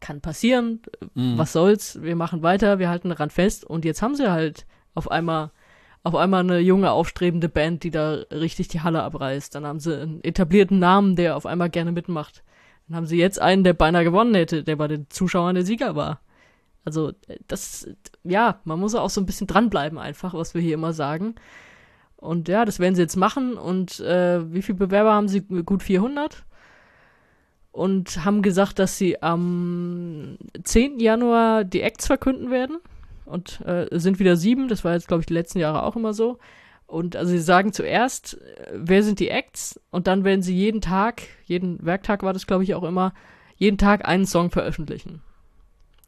kann passieren, mhm. was soll's, wir machen weiter, wir halten daran fest. Und jetzt haben sie halt auf einmal, auf einmal eine junge, aufstrebende Band, die da richtig die Halle abreißt. Dann haben sie einen etablierten Namen, der auf einmal gerne mitmacht. Dann haben sie jetzt einen, der beinahe gewonnen hätte, der bei den Zuschauern der Sieger war. Also, das, ja, man muss auch so ein bisschen dranbleiben einfach, was wir hier immer sagen. Und ja, das werden sie jetzt machen. Und äh, wie viele Bewerber haben sie? Gut 400. Und haben gesagt, dass sie am 10. Januar die Acts verkünden werden. Und äh, sind wieder sieben. Das war jetzt, glaube ich, die letzten Jahre auch immer so. Und also sie sagen zuerst, wer sind die Acts? Und dann werden sie jeden Tag, jeden Werktag war das, glaube ich, auch immer, jeden Tag einen Song veröffentlichen.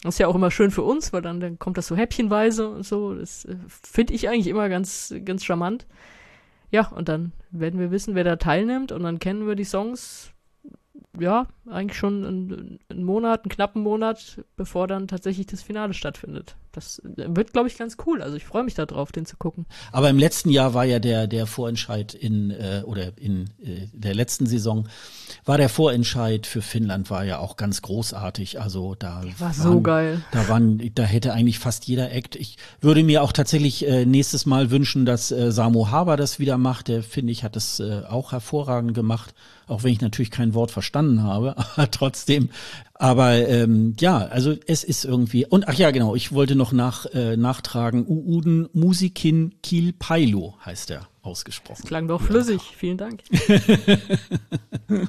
Das ist ja auch immer schön für uns, weil dann, dann kommt das so häppchenweise und so. Das äh, finde ich eigentlich immer ganz, ganz charmant. Ja, und dann werden wir wissen, wer da teilnimmt und dann kennen wir die Songs ja, eigentlich schon einen, einen Monat, einen knappen Monat, bevor dann tatsächlich das Finale stattfindet. Das wird, glaube ich, ganz cool. Also ich freue mich darauf, den zu gucken.
Aber im letzten Jahr war ja der, der Vorentscheid in, äh, oder in äh, der letzten Saison, war der Vorentscheid für Finnland war ja auch ganz großartig. Also da
war waren, so geil.
Da waren, da hätte eigentlich fast jeder Act. Ich würde mir auch tatsächlich äh, nächstes Mal wünschen, dass äh, Samo Haber das wieder macht. Der finde ich hat das äh, auch hervorragend gemacht auch wenn ich natürlich kein Wort verstanden habe, aber trotzdem. Aber ähm, ja, also es ist irgendwie. Und ach ja, genau, ich wollte noch nach, äh, nachtragen, Uuden Musikin Kiel Pailo heißt er ausgesprochen. Das
klang doch flüssig, vielen Dank.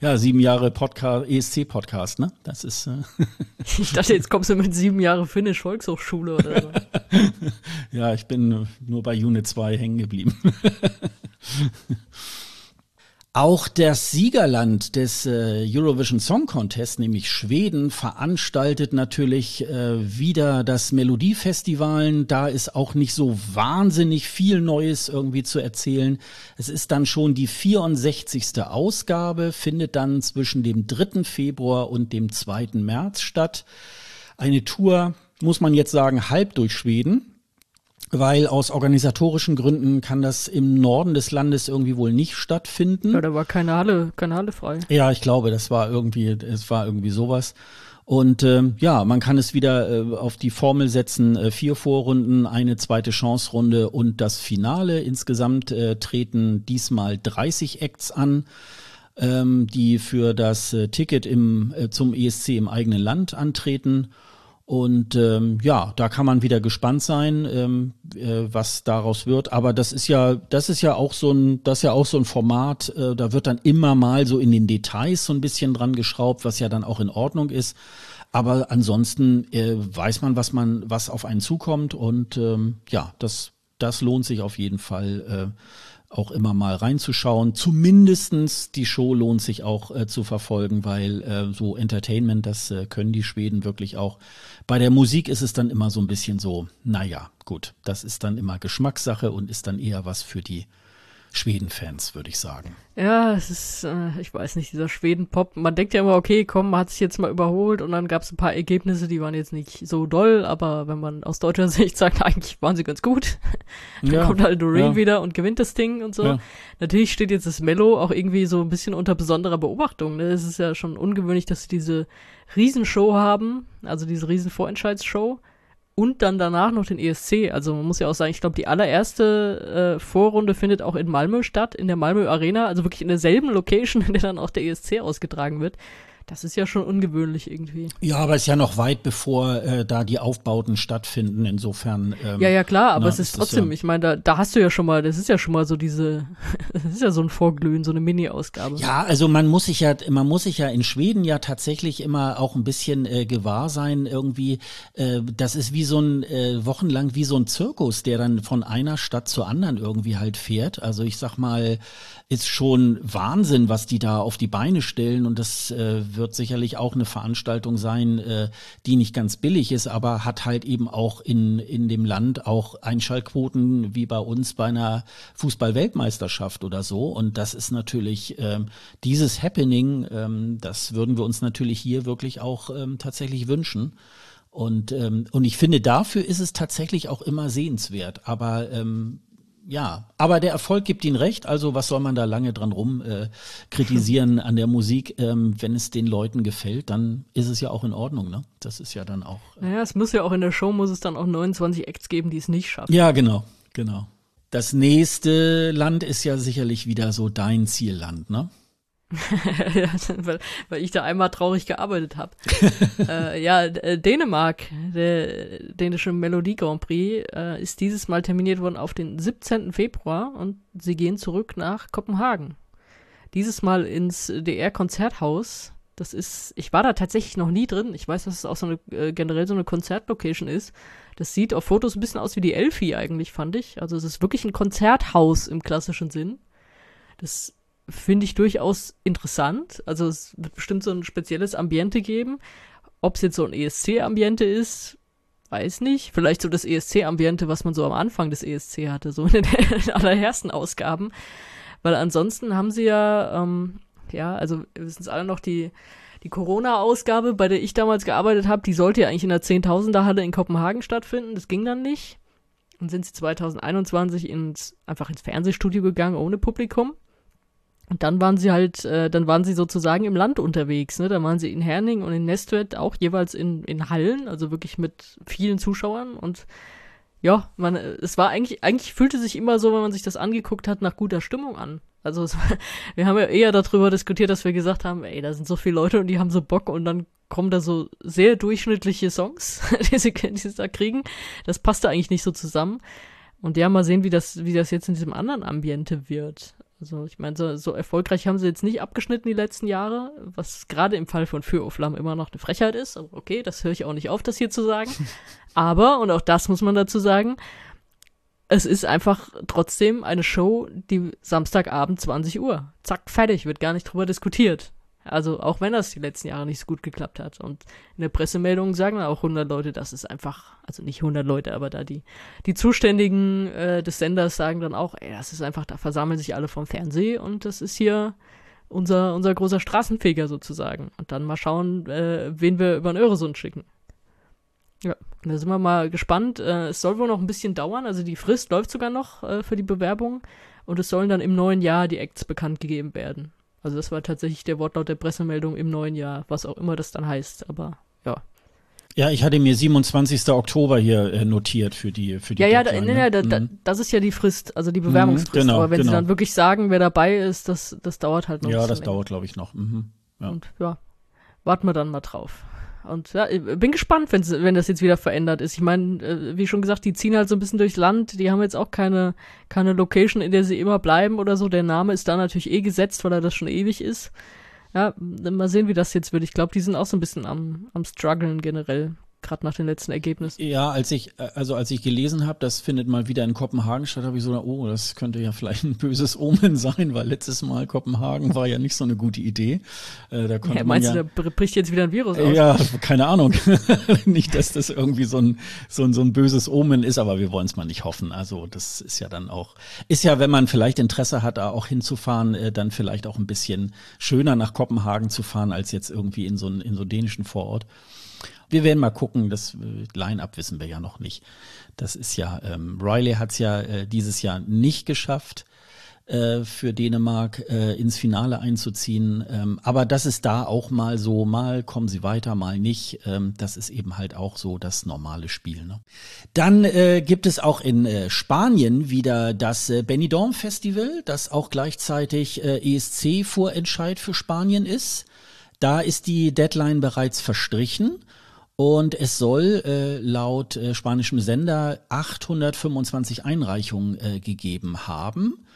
ja, sieben Jahre Podcast, ESC-Podcast, ne? Das ist. Äh
ich dachte, jetzt kommst du mit sieben Jahre Finnisch Volkshochschule oder so.
ja, ich bin nur bei Unit 2 hängen geblieben. Auch das Siegerland des äh, Eurovision Song Contest, nämlich Schweden, veranstaltet natürlich äh, wieder das Melodiefestival. Da ist auch nicht so wahnsinnig viel Neues irgendwie zu erzählen. Es ist dann schon die 64. Ausgabe, findet dann zwischen dem 3. Februar und dem 2. März statt. Eine Tour, muss man jetzt sagen, halb durch Schweden weil aus organisatorischen Gründen kann das im Norden des Landes irgendwie wohl nicht stattfinden.
Ja, da war keine Halle, keine Halle frei.
Ja, ich glaube, das war irgendwie, es war irgendwie sowas. Und ähm, ja, man kann es wieder äh, auf die Formel setzen, äh, vier Vorrunden, eine zweite Chance-Runde und das Finale. Insgesamt äh, treten diesmal 30 Acts an, ähm, die für das äh, Ticket im, äh, zum ESC im eigenen Land antreten. Und ähm, ja, da kann man wieder gespannt sein, ähm, äh, was daraus wird. Aber das ist ja, das ist ja auch so ein, das ist ja auch so ein Format. Äh, da wird dann immer mal so in den Details so ein bisschen dran geschraubt, was ja dann auch in Ordnung ist. Aber ansonsten äh, weiß man, was man, was auf einen zukommt. Und ähm, ja, das, das lohnt sich auf jeden Fall. Äh, auch immer mal reinzuschauen. Zumindestens die Show lohnt sich auch äh, zu verfolgen, weil äh, so Entertainment, das äh, können die Schweden wirklich auch. Bei der Musik ist es dann immer so ein bisschen so, naja, gut, das ist dann immer Geschmackssache und ist dann eher was für die Schweden-Fans, würde ich sagen.
Ja, es ist, äh, ich weiß nicht, dieser Schweden-Pop. Man denkt ja immer, okay, komm, man hat sich jetzt mal überholt und dann gab es ein paar Ergebnisse, die waren jetzt nicht so doll, aber wenn man aus deutscher Sicht sagt, eigentlich waren sie ganz gut, dann ja, kommt halt Doreen ja. wieder und gewinnt das Ding und so. Ja. Natürlich steht jetzt das Mello auch irgendwie so ein bisschen unter besonderer Beobachtung. Ne? Es ist ja schon ungewöhnlich, dass sie diese Riesenshow haben, also diese riesen Vorentscheidsshow und dann danach noch den ESC. Also man muss ja auch sagen, ich glaube, die allererste äh, Vorrunde findet auch in Malmö statt, in der Malmö Arena, also wirklich in derselben Location, in der dann auch der ESC ausgetragen wird. Das ist ja schon ungewöhnlich irgendwie.
Ja, aber es ist ja noch weit bevor äh, da die Aufbauten stattfinden. Insofern.
Ähm, ja, ja, klar, aber na, es ist trotzdem, ja ich meine, da, da hast du ja schon mal, das ist ja schon mal so diese, das ist ja so ein Vorglühen, so eine Mini-Ausgabe.
Ja, also man muss sich ja, man muss sich ja in Schweden ja tatsächlich immer auch ein bisschen äh, gewahr sein, irgendwie, äh, das ist wie so ein äh, wochenlang wie so ein Zirkus, der dann von einer Stadt zur anderen irgendwie halt fährt. Also ich sag mal, ist schon Wahnsinn, was die da auf die Beine stellen und das äh, wird sicherlich auch eine Veranstaltung sein, äh, die nicht ganz billig ist, aber hat halt eben auch in, in dem Land auch Einschaltquoten wie bei uns bei einer Fußball-Weltmeisterschaft oder so und das ist natürlich ähm, dieses Happening, ähm, das würden wir uns natürlich hier wirklich auch ähm, tatsächlich wünschen. Und, ähm, und ich finde, dafür ist es tatsächlich auch immer sehenswert. Aber ähm, ja, aber der Erfolg gibt ihnen recht. Also was soll man da lange dran rum äh, kritisieren an der Musik? Ähm, wenn es den Leuten gefällt, dann ist es ja auch in Ordnung. Ne? Das ist ja dann auch.
Äh naja, es muss ja auch in der Show muss es dann auch 29 Acts geben, die es nicht schaffen.
Ja, genau, genau. Das nächste Land ist ja sicherlich wieder so dein Zielland, ne?
weil, weil ich da einmal traurig gearbeitet habe. äh, ja, äh, Dänemark, der dänische Melodie Grand Prix, äh, ist dieses Mal terminiert worden auf den 17. Februar und sie gehen zurück nach Kopenhagen. Dieses Mal ins DR Konzerthaus. Das ist, ich war da tatsächlich noch nie drin. Ich weiß, dass es auch so eine, äh, generell so eine Konzertlocation ist. Das sieht auf Fotos ein bisschen aus wie die Elfi eigentlich, fand ich. Also es ist wirklich ein Konzerthaus im klassischen Sinn. Das finde ich durchaus interessant. Also es wird bestimmt so ein spezielles Ambiente geben. Ob es jetzt so ein ESC-Ambiente ist, weiß nicht. Vielleicht so das ESC-Ambiente, was man so am Anfang des ESC hatte, so in den allerersten Ausgaben. Weil ansonsten haben sie ja, ähm, ja, also wir wissen es alle noch, die, die Corona-Ausgabe, bei der ich damals gearbeitet habe, die sollte ja eigentlich in der Zehntausender Halle in Kopenhagen stattfinden. Das ging dann nicht. Und sind sie 2021 ins, einfach ins Fernsehstudio gegangen ohne Publikum. Und dann waren sie halt, äh, dann waren sie sozusagen im Land unterwegs, ne? Da waren sie in Herning und in Nestwed auch jeweils in, in Hallen, also wirklich mit vielen Zuschauern und ja, man, es war eigentlich, eigentlich fühlte sich immer so, wenn man sich das angeguckt hat, nach guter Stimmung an. Also es, wir haben ja eher darüber diskutiert, dass wir gesagt haben, ey, da sind so viele Leute und die haben so Bock und dann kommen da so sehr durchschnittliche Songs, die sie, die sie da kriegen. Das passte eigentlich nicht so zusammen. Und ja, mal sehen, wie das, wie das jetzt in diesem anderen Ambiente wird. Also ich meine, so, so, erfolgreich haben sie jetzt nicht abgeschnitten die letzten Jahre, was gerade im Fall von Für Flammen immer noch eine Frechheit ist. Aber okay, das höre ich auch nicht auf, das hier zu sagen. Aber, und auch das muss man dazu sagen, es ist einfach trotzdem eine Show, die Samstagabend 20 Uhr. Zack, fertig, wird gar nicht drüber diskutiert. Also auch wenn das die letzten Jahre nicht so gut geklappt hat. Und in der Pressemeldung sagen auch 100 Leute, das ist einfach, also nicht 100 Leute, aber da die, die Zuständigen äh, des Senders sagen dann auch, ey, das ist einfach, da versammeln sich alle vom Fernsehen und das ist hier unser, unser großer Straßenfeger sozusagen. Und dann mal schauen, äh, wen wir über den Öresund schicken. Ja, da sind wir mal gespannt. Äh, es soll wohl noch ein bisschen dauern, also die Frist läuft sogar noch äh, für die Bewerbung und es sollen dann im neuen Jahr die Acts bekannt gegeben werden. Also das war tatsächlich der Wortlaut der Pressemeldung im neuen Jahr, was auch immer das dann heißt, aber ja.
Ja, ich hatte mir 27. Oktober hier äh, notiert für die für die
Ja, ja, da, nee, nee, da, da, mhm. das ist ja die Frist, also die Bewerbungsfrist. Genau, aber wenn genau. sie dann wirklich sagen, wer dabei ist, das, das dauert halt noch.
Ja, das dauert, glaube ich, noch. Mhm,
ja. Und ja, warten wir dann mal drauf. Und ja, bin gespannt, wenn, wenn das jetzt wieder verändert ist. Ich meine, äh, wie schon gesagt, die ziehen halt so ein bisschen durchs Land. Die haben jetzt auch keine, keine Location, in der sie immer bleiben oder so. Der Name ist da natürlich eh gesetzt, weil er das schon ewig ist. Ja, mal sehen, wie das jetzt wird. Ich glaube, die sind auch so ein bisschen am, am struggeln generell gerade nach den letzten Ergebnissen.
Ja, als ich äh, also als ich gelesen habe, das findet mal wieder in Kopenhagen statt, habe ich so, oh, das könnte ja vielleicht ein böses Omen sein, weil letztes Mal Kopenhagen war ja nicht so eine gute Idee.
Äh, da konnte ja, meinst ja, du, da bricht jetzt wieder ein Virus
aus? Ja, keine Ahnung. nicht, dass das irgendwie so ein so ein, so ein böses Omen ist, aber wir wollen es mal nicht hoffen. Also das ist ja dann auch ist ja, wenn man vielleicht Interesse hat, da auch hinzufahren, äh, dann vielleicht auch ein bisschen schöner nach Kopenhagen zu fahren als jetzt irgendwie in so einen in so einen dänischen Vorort. Wir werden mal gucken, das äh, Line-Up wissen wir ja noch nicht. Das ist ja, ähm, Riley hat es ja äh, dieses Jahr nicht geschafft äh, für Dänemark äh, ins Finale einzuziehen. Ähm, aber das ist da auch mal so, mal kommen sie weiter, mal nicht. Ähm, das ist eben halt auch so das normale Spiel. Ne? Dann äh, gibt es auch in äh, Spanien wieder das äh, Benidorm Festival, das auch gleichzeitig äh, ESC-Vorentscheid für Spanien ist. Da ist die Deadline bereits verstrichen. Und es soll äh, laut äh, spanischem Sender 825 Einreichungen äh, gegeben haben.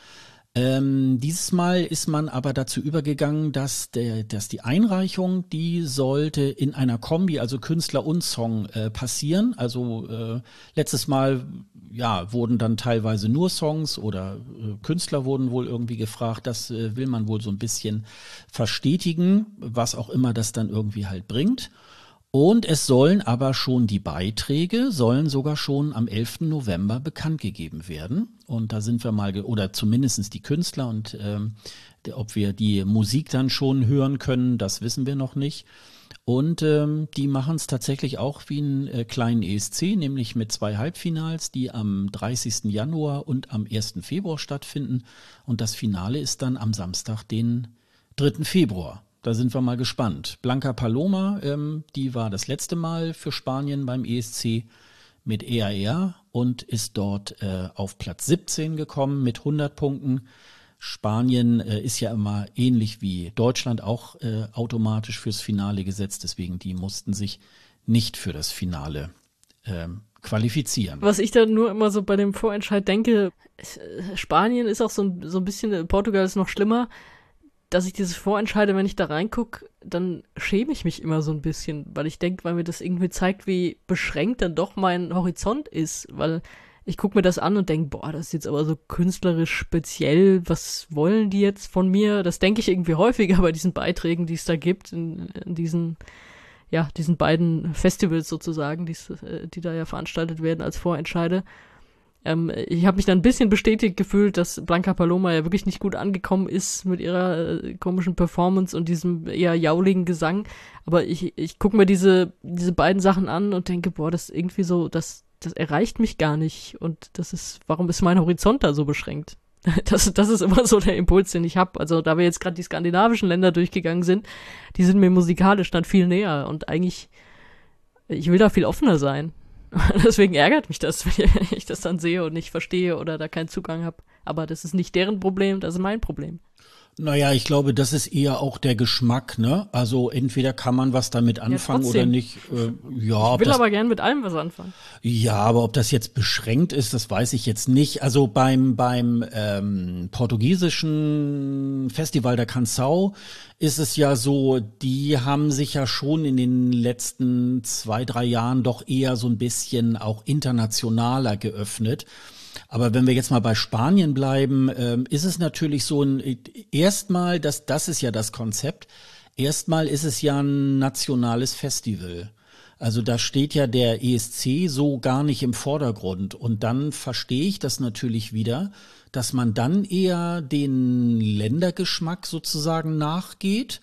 Ähm, dieses Mal ist man aber dazu übergegangen, dass, der, dass die Einreichung, die sollte in einer Kombi, also Künstler und Song, äh, passieren. Also äh, letztes Mal ja, wurden dann teilweise nur Songs oder äh, Künstler wurden wohl irgendwie gefragt. Das äh, will man wohl so ein bisschen verstetigen, was auch immer das dann irgendwie halt bringt. Und es sollen aber schon die Beiträge, sollen sogar schon am 11. November bekannt gegeben werden. Und da sind wir mal, oder zumindestens die Künstler und ähm, ob wir die Musik dann schon hören können, das wissen wir noch nicht. Und ähm, die machen es tatsächlich auch wie einen äh, kleinen ESC, nämlich mit zwei Halbfinals, die am 30. Januar und am 1. Februar stattfinden. Und das Finale ist dann am Samstag, den 3. Februar. Da sind wir mal gespannt. Blanca Paloma, ähm, die war das letzte Mal für Spanien beim ESC mit EAR und ist dort äh, auf Platz 17 gekommen mit 100 Punkten. Spanien äh, ist ja immer ähnlich wie Deutschland auch äh, automatisch fürs Finale gesetzt, deswegen die mussten sich nicht für das Finale ähm, qualifizieren.
Was ich da nur immer so bei dem Vorentscheid denke, äh, Spanien ist auch so, so ein bisschen, Portugal ist noch schlimmer dass ich dieses vorentscheide, wenn ich da reingucke, dann schäme ich mich immer so ein bisschen, weil ich denke, weil mir das irgendwie zeigt, wie beschränkt dann doch mein Horizont ist, weil ich gucke mir das an und denke, boah, das ist jetzt aber so künstlerisch speziell, was wollen die jetzt von mir? Das denke ich irgendwie häufiger bei diesen Beiträgen, die es da gibt, in, in diesen, ja, diesen beiden Festivals sozusagen, äh, die da ja veranstaltet werden als Vorentscheide. Ähm, ich habe mich dann ein bisschen bestätigt gefühlt, dass Blanca Paloma ja wirklich nicht gut angekommen ist mit ihrer äh, komischen Performance und diesem eher jauligen Gesang. Aber ich, ich gucke mir diese, diese beiden Sachen an und denke, boah, das ist irgendwie so, das, das erreicht mich gar nicht. Und das ist, warum ist mein Horizont da so beschränkt? Das, das ist immer so der Impuls, den ich habe. Also da wir jetzt gerade die skandinavischen Länder durchgegangen sind, die sind mir musikalisch dann viel näher und eigentlich, ich will da viel offener sein. Deswegen ärgert mich das, wenn ich das dann sehe und nicht verstehe oder da keinen Zugang habe. Aber das ist nicht deren Problem, das ist mein Problem.
Naja, ich glaube, das ist eher auch der Geschmack, ne? Also entweder kann man was damit anfangen ja, oder nicht. Äh, ja,
ich will das, aber gern mit allem was anfangen.
Ja, aber ob das jetzt beschränkt ist, das weiß ich jetzt nicht. Also beim beim ähm, portugiesischen Festival der Canção ist es ja so, die haben sich ja schon in den letzten zwei drei Jahren doch eher so ein bisschen auch internationaler geöffnet. Aber wenn wir jetzt mal bei Spanien bleiben, ähm, ist es natürlich so ein, erstmal, das, das ist ja das Konzept, erstmal ist es ja ein nationales Festival. Also da steht ja der ESC so gar nicht im Vordergrund. Und dann verstehe ich das natürlich wieder, dass man dann eher den Ländergeschmack sozusagen nachgeht.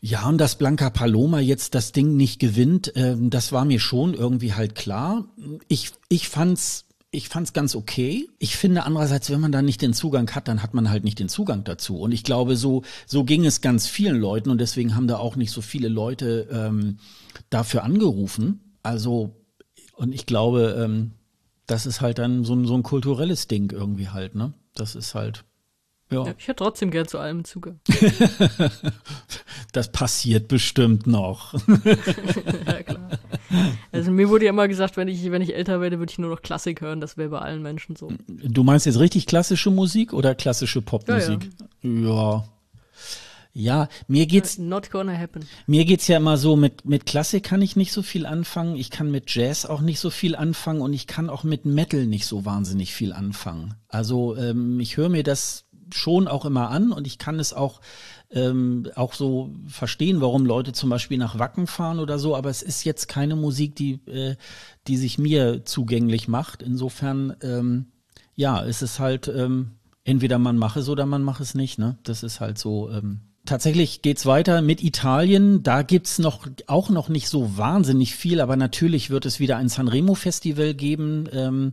Ja, und dass Blanca Paloma jetzt das Ding nicht gewinnt, äh, das war mir schon irgendwie halt klar. Ich, ich fand's ich fand's ganz okay. Ich finde andererseits, wenn man da nicht den Zugang hat, dann hat man halt nicht den Zugang dazu. Und ich glaube, so so ging es ganz vielen Leuten und deswegen haben da auch nicht so viele Leute ähm, dafür angerufen. Also und ich glaube, ähm, das ist halt dann so ein, so ein kulturelles Ding irgendwie halt, ne? Das ist halt.
Ja. ja ich hätte trotzdem gern zu allem Zugang.
das passiert bestimmt noch.
ja, klar. Also mir wurde ja immer gesagt, wenn ich, wenn ich älter werde, würde ich nur noch Klassik hören. Das wäre bei allen Menschen so.
Du meinst jetzt richtig klassische Musik oder klassische Popmusik? Ja, ja. ja. Ja, mir geht's.
Not gonna happen.
Mir geht's ja immer so, mit, mit Klassik kann ich nicht so viel anfangen. Ich kann mit Jazz auch nicht so viel anfangen und ich kann auch mit Metal nicht so wahnsinnig viel anfangen. Also, ähm, ich höre mir das schon auch immer an und ich kann es auch, ähm, auch so verstehen, warum Leute zum Beispiel nach Wacken fahren oder so, aber es ist jetzt keine Musik, die, äh, die sich mir zugänglich macht. Insofern, ähm, ja, es ist halt, ähm, entweder man mache es oder man mache es nicht, ne? Das ist halt so, ähm, Tatsächlich geht's weiter mit Italien. Da gibt's noch auch noch nicht so wahnsinnig viel, aber natürlich wird es wieder ein Sanremo Festival geben. Ähm,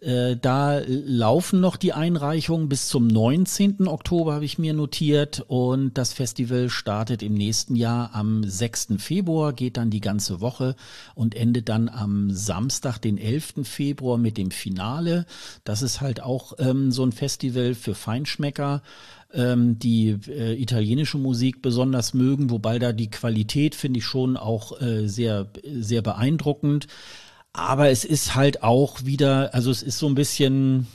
äh, da laufen noch die Einreichungen bis zum 19. Oktober, habe ich mir notiert. Und das Festival startet im nächsten Jahr am 6. Februar, geht dann die ganze Woche und endet dann am Samstag, den 11. Februar mit dem Finale. Das ist halt auch ähm, so ein Festival für Feinschmecker ähm, die äh, italienische Musik besonders mögen, wobei da die Qualität finde ich schon auch äh, sehr, sehr beeindruckend. Aber es ist halt auch wieder, also es ist so ein bisschen,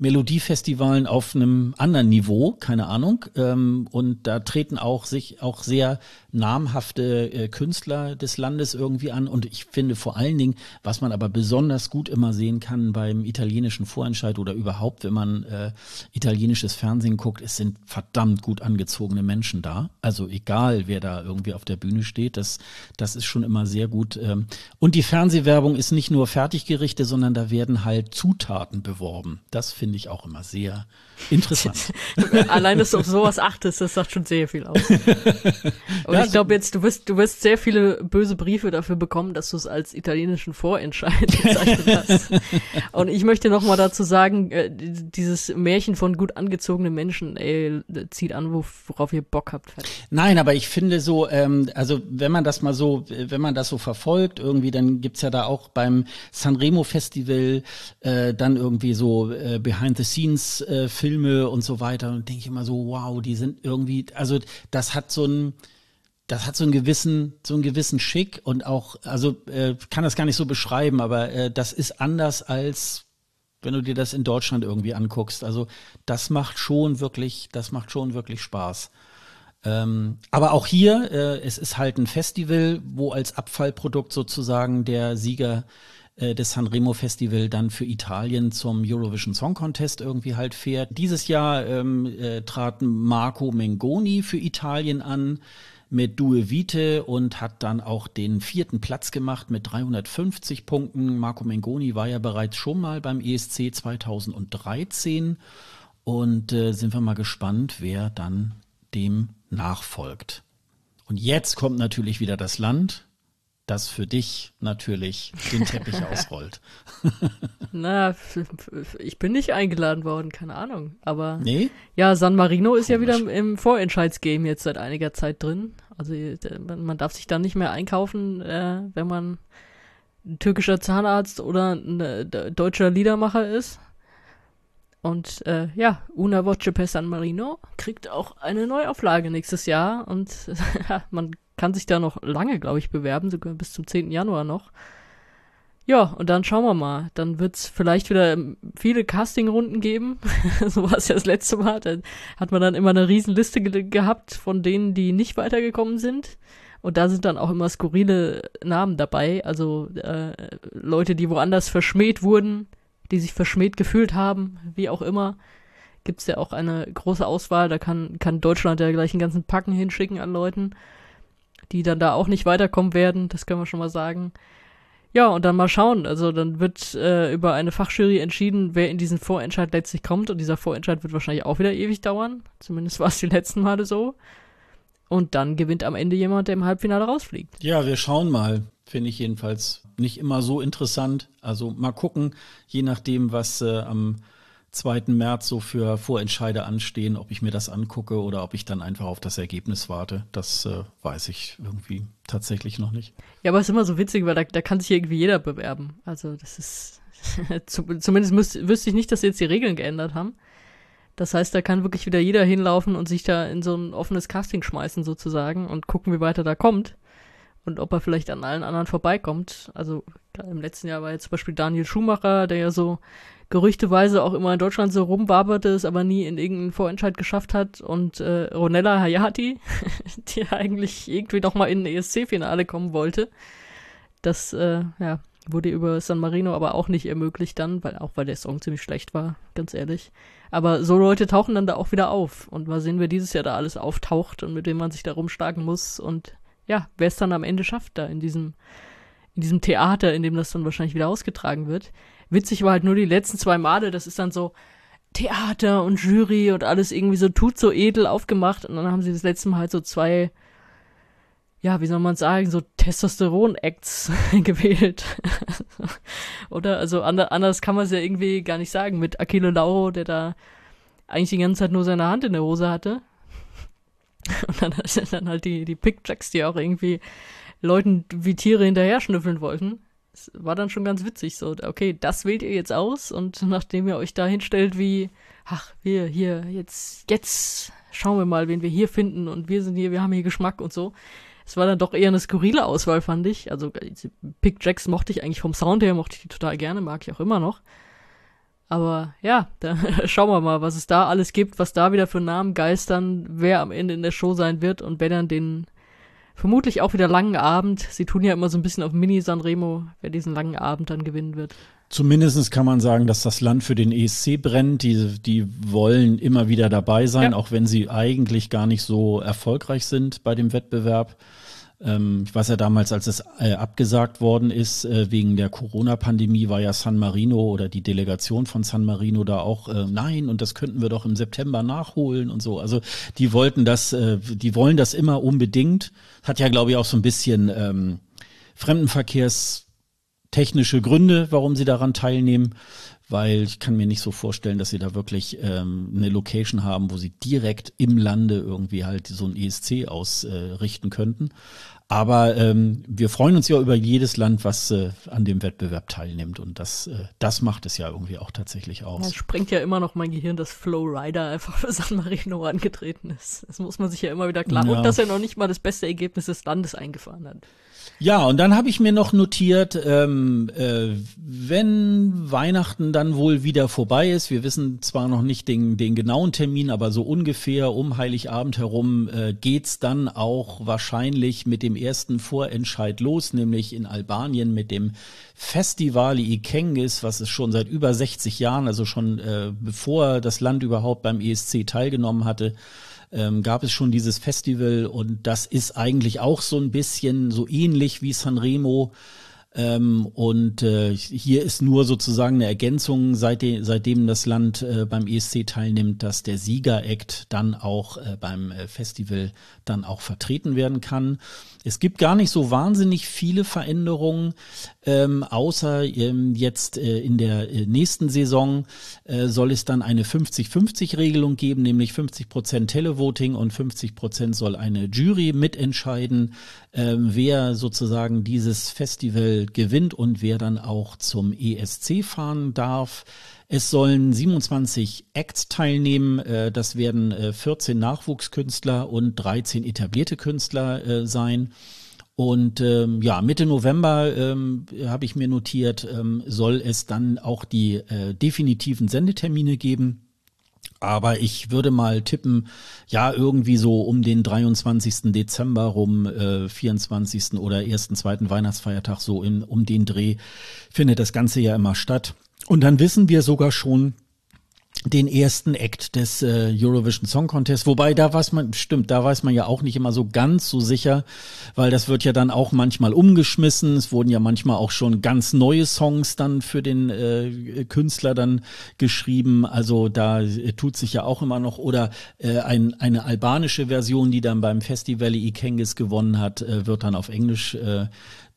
Melodiefestivalen auf einem anderen Niveau, keine Ahnung. Ähm, und da treten auch sich auch sehr namhafte äh, Künstler des Landes irgendwie an. Und ich finde vor allen Dingen, was man aber besonders gut immer sehen kann beim italienischen Vorentscheid oder überhaupt, wenn man äh, italienisches Fernsehen guckt, es sind verdammt gut angezogene Menschen da. Also egal, wer da irgendwie auf der Bühne steht, das, das ist schon immer sehr gut. Ähm. Und die Fernsehwerbung ist nicht nur Fertiggerichte, sondern da werden halt Zutaten beworben. Das finde ich auch immer sehr interessant.
Allein, dass du auf sowas achtest, das sagt schon sehr viel aus. Und ja, ich glaube jetzt, du wirst, du wirst sehr viele böse Briefe dafür bekommen, dass du es als italienischen Vorentscheid bezeichnet hast. Und ich möchte noch mal dazu sagen, äh, dieses Märchen von gut angezogenen Menschen, ey, zieht an, worauf ihr Bock habt.
Nein, aber ich finde so, ähm, also wenn man das mal so, wenn man das so verfolgt, irgendwie, dann gibt's ja da auch beim Sanremo Festival äh, dann irgendwie so äh, Behind-the-Scenes-Filme äh, und so weiter. Und denke ich immer so, wow, die sind irgendwie, also das hat so ein das hat so einen gewissen, so einen gewissen Schick und auch, also äh, kann das gar nicht so beschreiben, aber äh, das ist anders als wenn du dir das in Deutschland irgendwie anguckst. Also das macht schon wirklich, das macht schon wirklich Spaß. Ähm, aber auch hier, äh, es ist halt ein Festival, wo als Abfallprodukt sozusagen der Sieger äh, des Sanremo Festival dann für Italien zum Eurovision Song Contest irgendwie halt fährt. Dieses Jahr ähm, äh, trat Marco Mengoni für Italien an mit Due Vite und hat dann auch den vierten Platz gemacht mit 350 Punkten. Marco Mengoni war ja bereits schon mal beim ESC 2013 und äh, sind wir mal gespannt, wer dann dem nachfolgt. Und jetzt kommt natürlich wieder das Land, das für dich natürlich den Teppich ausrollt.
Na, ich bin nicht eingeladen worden, keine Ahnung. Aber
nee?
ja, San Marino ist Komisch. ja wieder im Vorentscheidsgame jetzt seit einiger Zeit drin. Also man darf sich da nicht mehr einkaufen, äh, wenn man ein türkischer Zahnarzt oder ein äh, deutscher Liedermacher ist. Und äh, ja, Una Voce per San Marino kriegt auch eine Neuauflage nächstes Jahr und man kann sich da noch lange, glaube ich, bewerben, sogar bis zum 10. Januar noch. Ja, und dann schauen wir mal. Dann wird es vielleicht wieder viele Castingrunden geben. so war es ja das letzte Mal. Da hat man dann immer eine Riesenliste ge gehabt von denen, die nicht weitergekommen sind. Und da sind dann auch immer skurrile Namen dabei. Also äh, Leute, die woanders verschmäht wurden, die sich verschmäht gefühlt haben, wie auch immer, gibt es ja auch eine große Auswahl. Da kann, kann Deutschland ja gleich einen ganzen Packen hinschicken an Leuten, die dann da auch nicht weiterkommen werden, das können wir schon mal sagen. Ja, und dann mal schauen. Also dann wird äh, über eine Fachjury entschieden, wer in diesen Vorentscheid letztlich kommt. Und dieser Vorentscheid wird wahrscheinlich auch wieder ewig dauern. Zumindest war es die letzten Male so. Und dann gewinnt am Ende jemand, der im Halbfinale rausfliegt.
Ja, wir schauen mal. Finde ich jedenfalls nicht immer so interessant. Also mal gucken, je nachdem, was äh, am 2. März so für Vorentscheide anstehen, ob ich mir das angucke oder ob ich dann einfach auf das Ergebnis warte. Das äh, weiß ich irgendwie tatsächlich noch nicht.
Ja, aber es ist immer so witzig, weil da, da kann sich irgendwie jeder bewerben. Also das ist zumindest müsst, wüsste ich nicht, dass sie jetzt die Regeln geändert haben. Das heißt, da kann wirklich wieder jeder hinlaufen und sich da in so ein offenes Casting schmeißen sozusagen und gucken, wie weit er da kommt und ob er vielleicht an allen anderen vorbeikommt. Also im letzten Jahr war jetzt zum Beispiel Daniel Schumacher, der ja so gerüchteweise auch immer in Deutschland so rumwaberte, es aber nie in irgendeinen Vorentscheid geschafft hat. Und äh, Ronella Hayati, die eigentlich irgendwie noch mal in ein ESC-Finale kommen wollte. Das äh, ja, wurde über San Marino aber auch nicht ermöglicht dann, weil auch weil der Song ziemlich schlecht war, ganz ehrlich. Aber so Leute tauchen dann da auch wieder auf. Und mal sehen, wer dieses Jahr da alles auftaucht und mit wem man sich da rumschlagen muss. Und ja, wer es dann am Ende schafft, da in diesem, in diesem Theater, in dem das dann wahrscheinlich wieder ausgetragen wird. Witzig war halt nur die letzten zwei Male, das ist dann so Theater und Jury und alles irgendwie so tut so edel aufgemacht und dann haben sie das letzte Mal halt so zwei, ja, wie soll man sagen, so Testosteron-Acts gewählt. Oder? Also anders kann man es ja irgendwie gar nicht sagen. Mit Achille Lauro, der da eigentlich die ganze Zeit nur seine Hand in der Hose hatte. Und dann, dann halt die, die Pickjacks, die auch irgendwie Leuten wie Tiere hinterher schnüffeln wollten es war dann schon ganz witzig so, okay, das wählt ihr jetzt aus und nachdem ihr euch da hinstellt wie, ach, wir hier, jetzt, jetzt schauen wir mal, wen wir hier finden und wir sind hier, wir haben hier Geschmack und so. Es war dann doch eher eine skurrile Auswahl, fand ich. Also Pick Jacks mochte ich eigentlich vom Sound her, mochte ich die total gerne, mag ich auch immer noch. Aber ja, da schauen wir mal, was es da alles gibt, was da wieder für Namen geistern, wer am Ende in der Show sein wird und wer dann den vermutlich auch wieder langen Abend. Sie tun ja immer so ein bisschen auf Mini Sanremo, wer diesen langen Abend dann gewinnen wird.
Zumindest kann man sagen, dass das Land für den ESC brennt. Die, die wollen immer wieder dabei sein, ja. auch wenn sie eigentlich gar nicht so erfolgreich sind bei dem Wettbewerb. Ähm, ich weiß ja damals, als es äh, abgesagt worden ist, äh, wegen der Corona-Pandemie, war ja San Marino oder die Delegation von San Marino da auch, äh, nein, und das könnten wir doch im September nachholen und so. Also die wollten das, äh, die wollen das immer unbedingt. Hat ja, glaube ich, auch so ein bisschen ähm, Fremdenverkehrstechnische Gründe, warum sie daran teilnehmen weil ich kann mir nicht so vorstellen, dass sie da wirklich ähm, eine Location haben, wo sie direkt im Lande irgendwie halt so ein ESC ausrichten äh, könnten. Aber ähm, wir freuen uns ja über jedes Land, was äh, an dem Wettbewerb teilnimmt. Und das, äh, das macht es ja irgendwie auch tatsächlich aus.
Es sprengt ja immer noch mein Gehirn, dass Flow Rider einfach für San Marino angetreten ist. Das muss man sich ja immer wieder klar. Ja. Und dass er noch nicht mal das beste Ergebnis des Landes eingefahren hat.
Ja, und dann habe ich mir noch notiert, ähm, äh, wenn Weihnachten dann wohl wieder vorbei ist, wir wissen zwar noch nicht den, den genauen Termin, aber so ungefähr um Heiligabend herum äh, geht's dann auch wahrscheinlich mit dem ersten Vorentscheid los, nämlich in Albanien mit dem Festival Ikengis, was es schon seit über 60 Jahren, also schon äh, bevor das Land überhaupt beim ESC teilgenommen hatte, ähm, gab es schon dieses Festival und das ist eigentlich auch so ein bisschen so ähnlich wie Sanremo. Ähm, und äh, hier ist nur sozusagen eine Ergänzung, seitdem, seitdem das Land äh, beim ESC teilnimmt, dass der Sieger-Act dann auch äh, beim äh, Festival dann auch vertreten werden kann. Es gibt gar nicht so wahnsinnig viele Veränderungen, ähm, außer ähm, jetzt äh, in der äh, nächsten Saison äh, soll es dann eine 50-50-Regelung geben, nämlich 50 Prozent Televoting und 50 Prozent soll eine Jury mitentscheiden, ähm, wer sozusagen dieses Festival gewinnt und wer dann auch zum ESC fahren darf. Es sollen 27 Acts teilnehmen. Äh, das werden 14 äh, Nachwuchskünstler und 13 etablierte Künstler äh, sein. Und ähm, ja, Mitte November ähm, habe ich mir notiert, ähm, soll es dann auch die äh, definitiven Sendetermine geben. Aber ich würde mal tippen, ja, irgendwie so um den 23. Dezember rum, äh, 24. oder ersten, zweiten Weihnachtsfeiertag, so in, um den Dreh findet das Ganze ja immer statt. Und dann wissen wir sogar schon, den ersten Act des äh, Eurovision Song Contest, wobei da weiß man, stimmt, da weiß man ja auch nicht immer so ganz so sicher, weil das wird ja dann auch manchmal umgeschmissen. Es wurden ja manchmal auch schon ganz neue Songs dann für den äh, Künstler dann geschrieben. Also da äh, tut sich ja auch immer noch oder äh, ein, eine albanische Version, die dann beim Festival Ikengis gewonnen hat, äh, wird dann auf Englisch äh,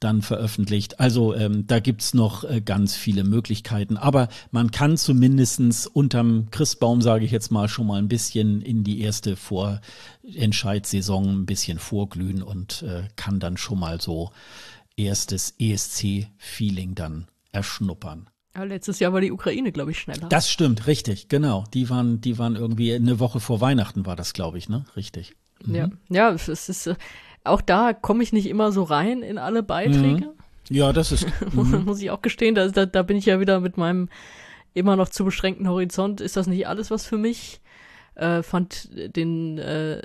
dann veröffentlicht. Also ähm, da gibt's noch äh, ganz viele Möglichkeiten. Aber man kann zumindestens unterm Christbaum, sage ich jetzt mal, schon mal ein bisschen in die erste Vorentscheidssaison ein bisschen vorglühen und äh, kann dann schon mal so erstes ESC-Feeling dann erschnuppern.
Ja, letztes Jahr war die Ukraine, glaube ich, schneller.
Das stimmt, richtig, genau. Die waren, die waren irgendwie eine Woche vor Weihnachten war das, glaube ich, ne? Richtig.
Mhm. Ja, ja, es ist, äh, auch da komme ich nicht immer so rein in alle Beiträge. Mhm.
Ja, das ist.
Mhm. Muss ich auch gestehen, da, da, da bin ich ja wieder mit meinem immer noch zu beschränkten Horizont. Ist das nicht alles was für mich? Äh, fand den, äh,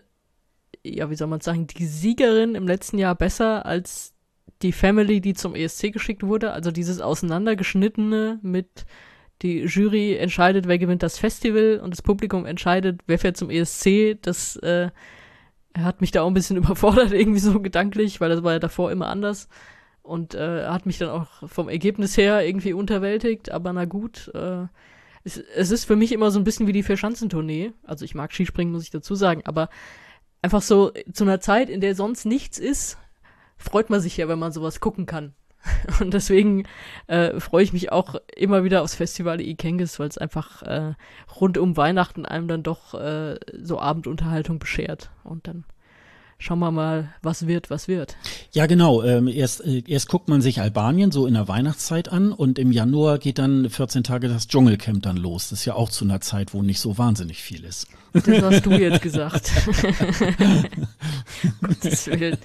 ja, wie soll man sagen, die Siegerin im letzten Jahr besser als die Family, die zum ESC geschickt wurde. Also dieses Auseinandergeschnittene mit die Jury entscheidet, wer gewinnt das Festival und das Publikum entscheidet, wer fährt zum ESC. Das äh, er hat mich da auch ein bisschen überfordert, irgendwie so gedanklich, weil das war ja davor immer anders. Und äh, hat mich dann auch vom Ergebnis her irgendwie unterwältigt, aber na gut. Äh, es, es ist für mich immer so ein bisschen wie die Vierschanzentournee. Also ich mag Skispringen, muss ich dazu sagen, aber einfach so zu einer Zeit, in der sonst nichts ist, freut man sich ja, wenn man sowas gucken kann. Und deswegen äh, freue ich mich auch immer wieder aufs Festival Ikengis, weil es einfach äh, rund um Weihnachten einem dann doch äh, so Abendunterhaltung beschert. Und dann schauen wir mal, was wird, was wird.
Ja, genau. Ähm, erst, äh, erst guckt man sich Albanien so in der Weihnachtszeit an und im Januar geht dann 14 Tage das Dschungelcamp dann los. Das ist ja auch zu einer Zeit, wo nicht so wahnsinnig viel ist.
Das hast du jetzt gesagt. Gottes Willen.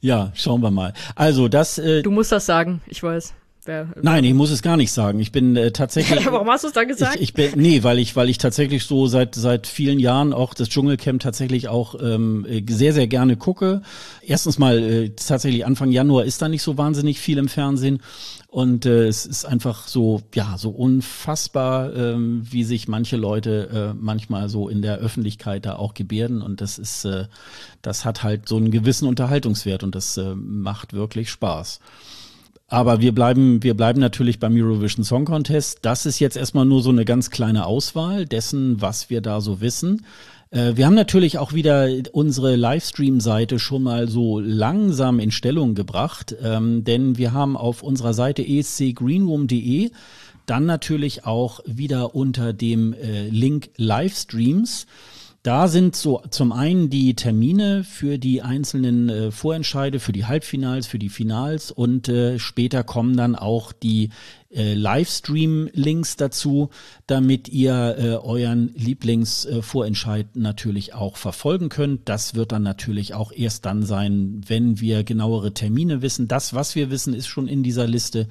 Ja, schauen wir mal. Also das.
Äh, du musst das sagen, ich weiß.
Wer, Nein, ich muss es gar nicht sagen. Ich bin äh, tatsächlich.
Warum hast du es dann gesagt?
Ich, ich bin, nee, weil ich, weil ich tatsächlich so seit seit vielen Jahren auch das Dschungelcamp tatsächlich auch ähm, sehr sehr gerne gucke. Erstens mal äh, tatsächlich Anfang Januar ist da nicht so wahnsinnig viel im Fernsehen und äh, es ist einfach so ja so unfassbar, ähm, wie sich manche Leute äh, manchmal so in der Öffentlichkeit da auch gebärden und das ist äh, das hat halt so einen gewissen Unterhaltungswert und das äh, macht wirklich Spaß. Aber wir bleiben, wir bleiben natürlich beim Eurovision Song Contest. Das ist jetzt erstmal nur so eine ganz kleine Auswahl dessen, was wir da so wissen. Äh, wir haben natürlich auch wieder unsere Livestream-Seite schon mal so langsam in Stellung gebracht, ähm, denn wir haben auf unserer Seite escgreenroom.de dann natürlich auch wieder unter dem äh, Link Livestreams da sind so zum einen die Termine für die einzelnen äh, Vorentscheide, für die Halbfinals, für die Finals und äh, später kommen dann auch die äh, Livestream-Links dazu, damit ihr äh, euren Lieblingsvorentscheid natürlich auch verfolgen könnt. Das wird dann natürlich auch erst dann sein, wenn wir genauere Termine wissen. Das, was wir wissen, ist schon in dieser Liste.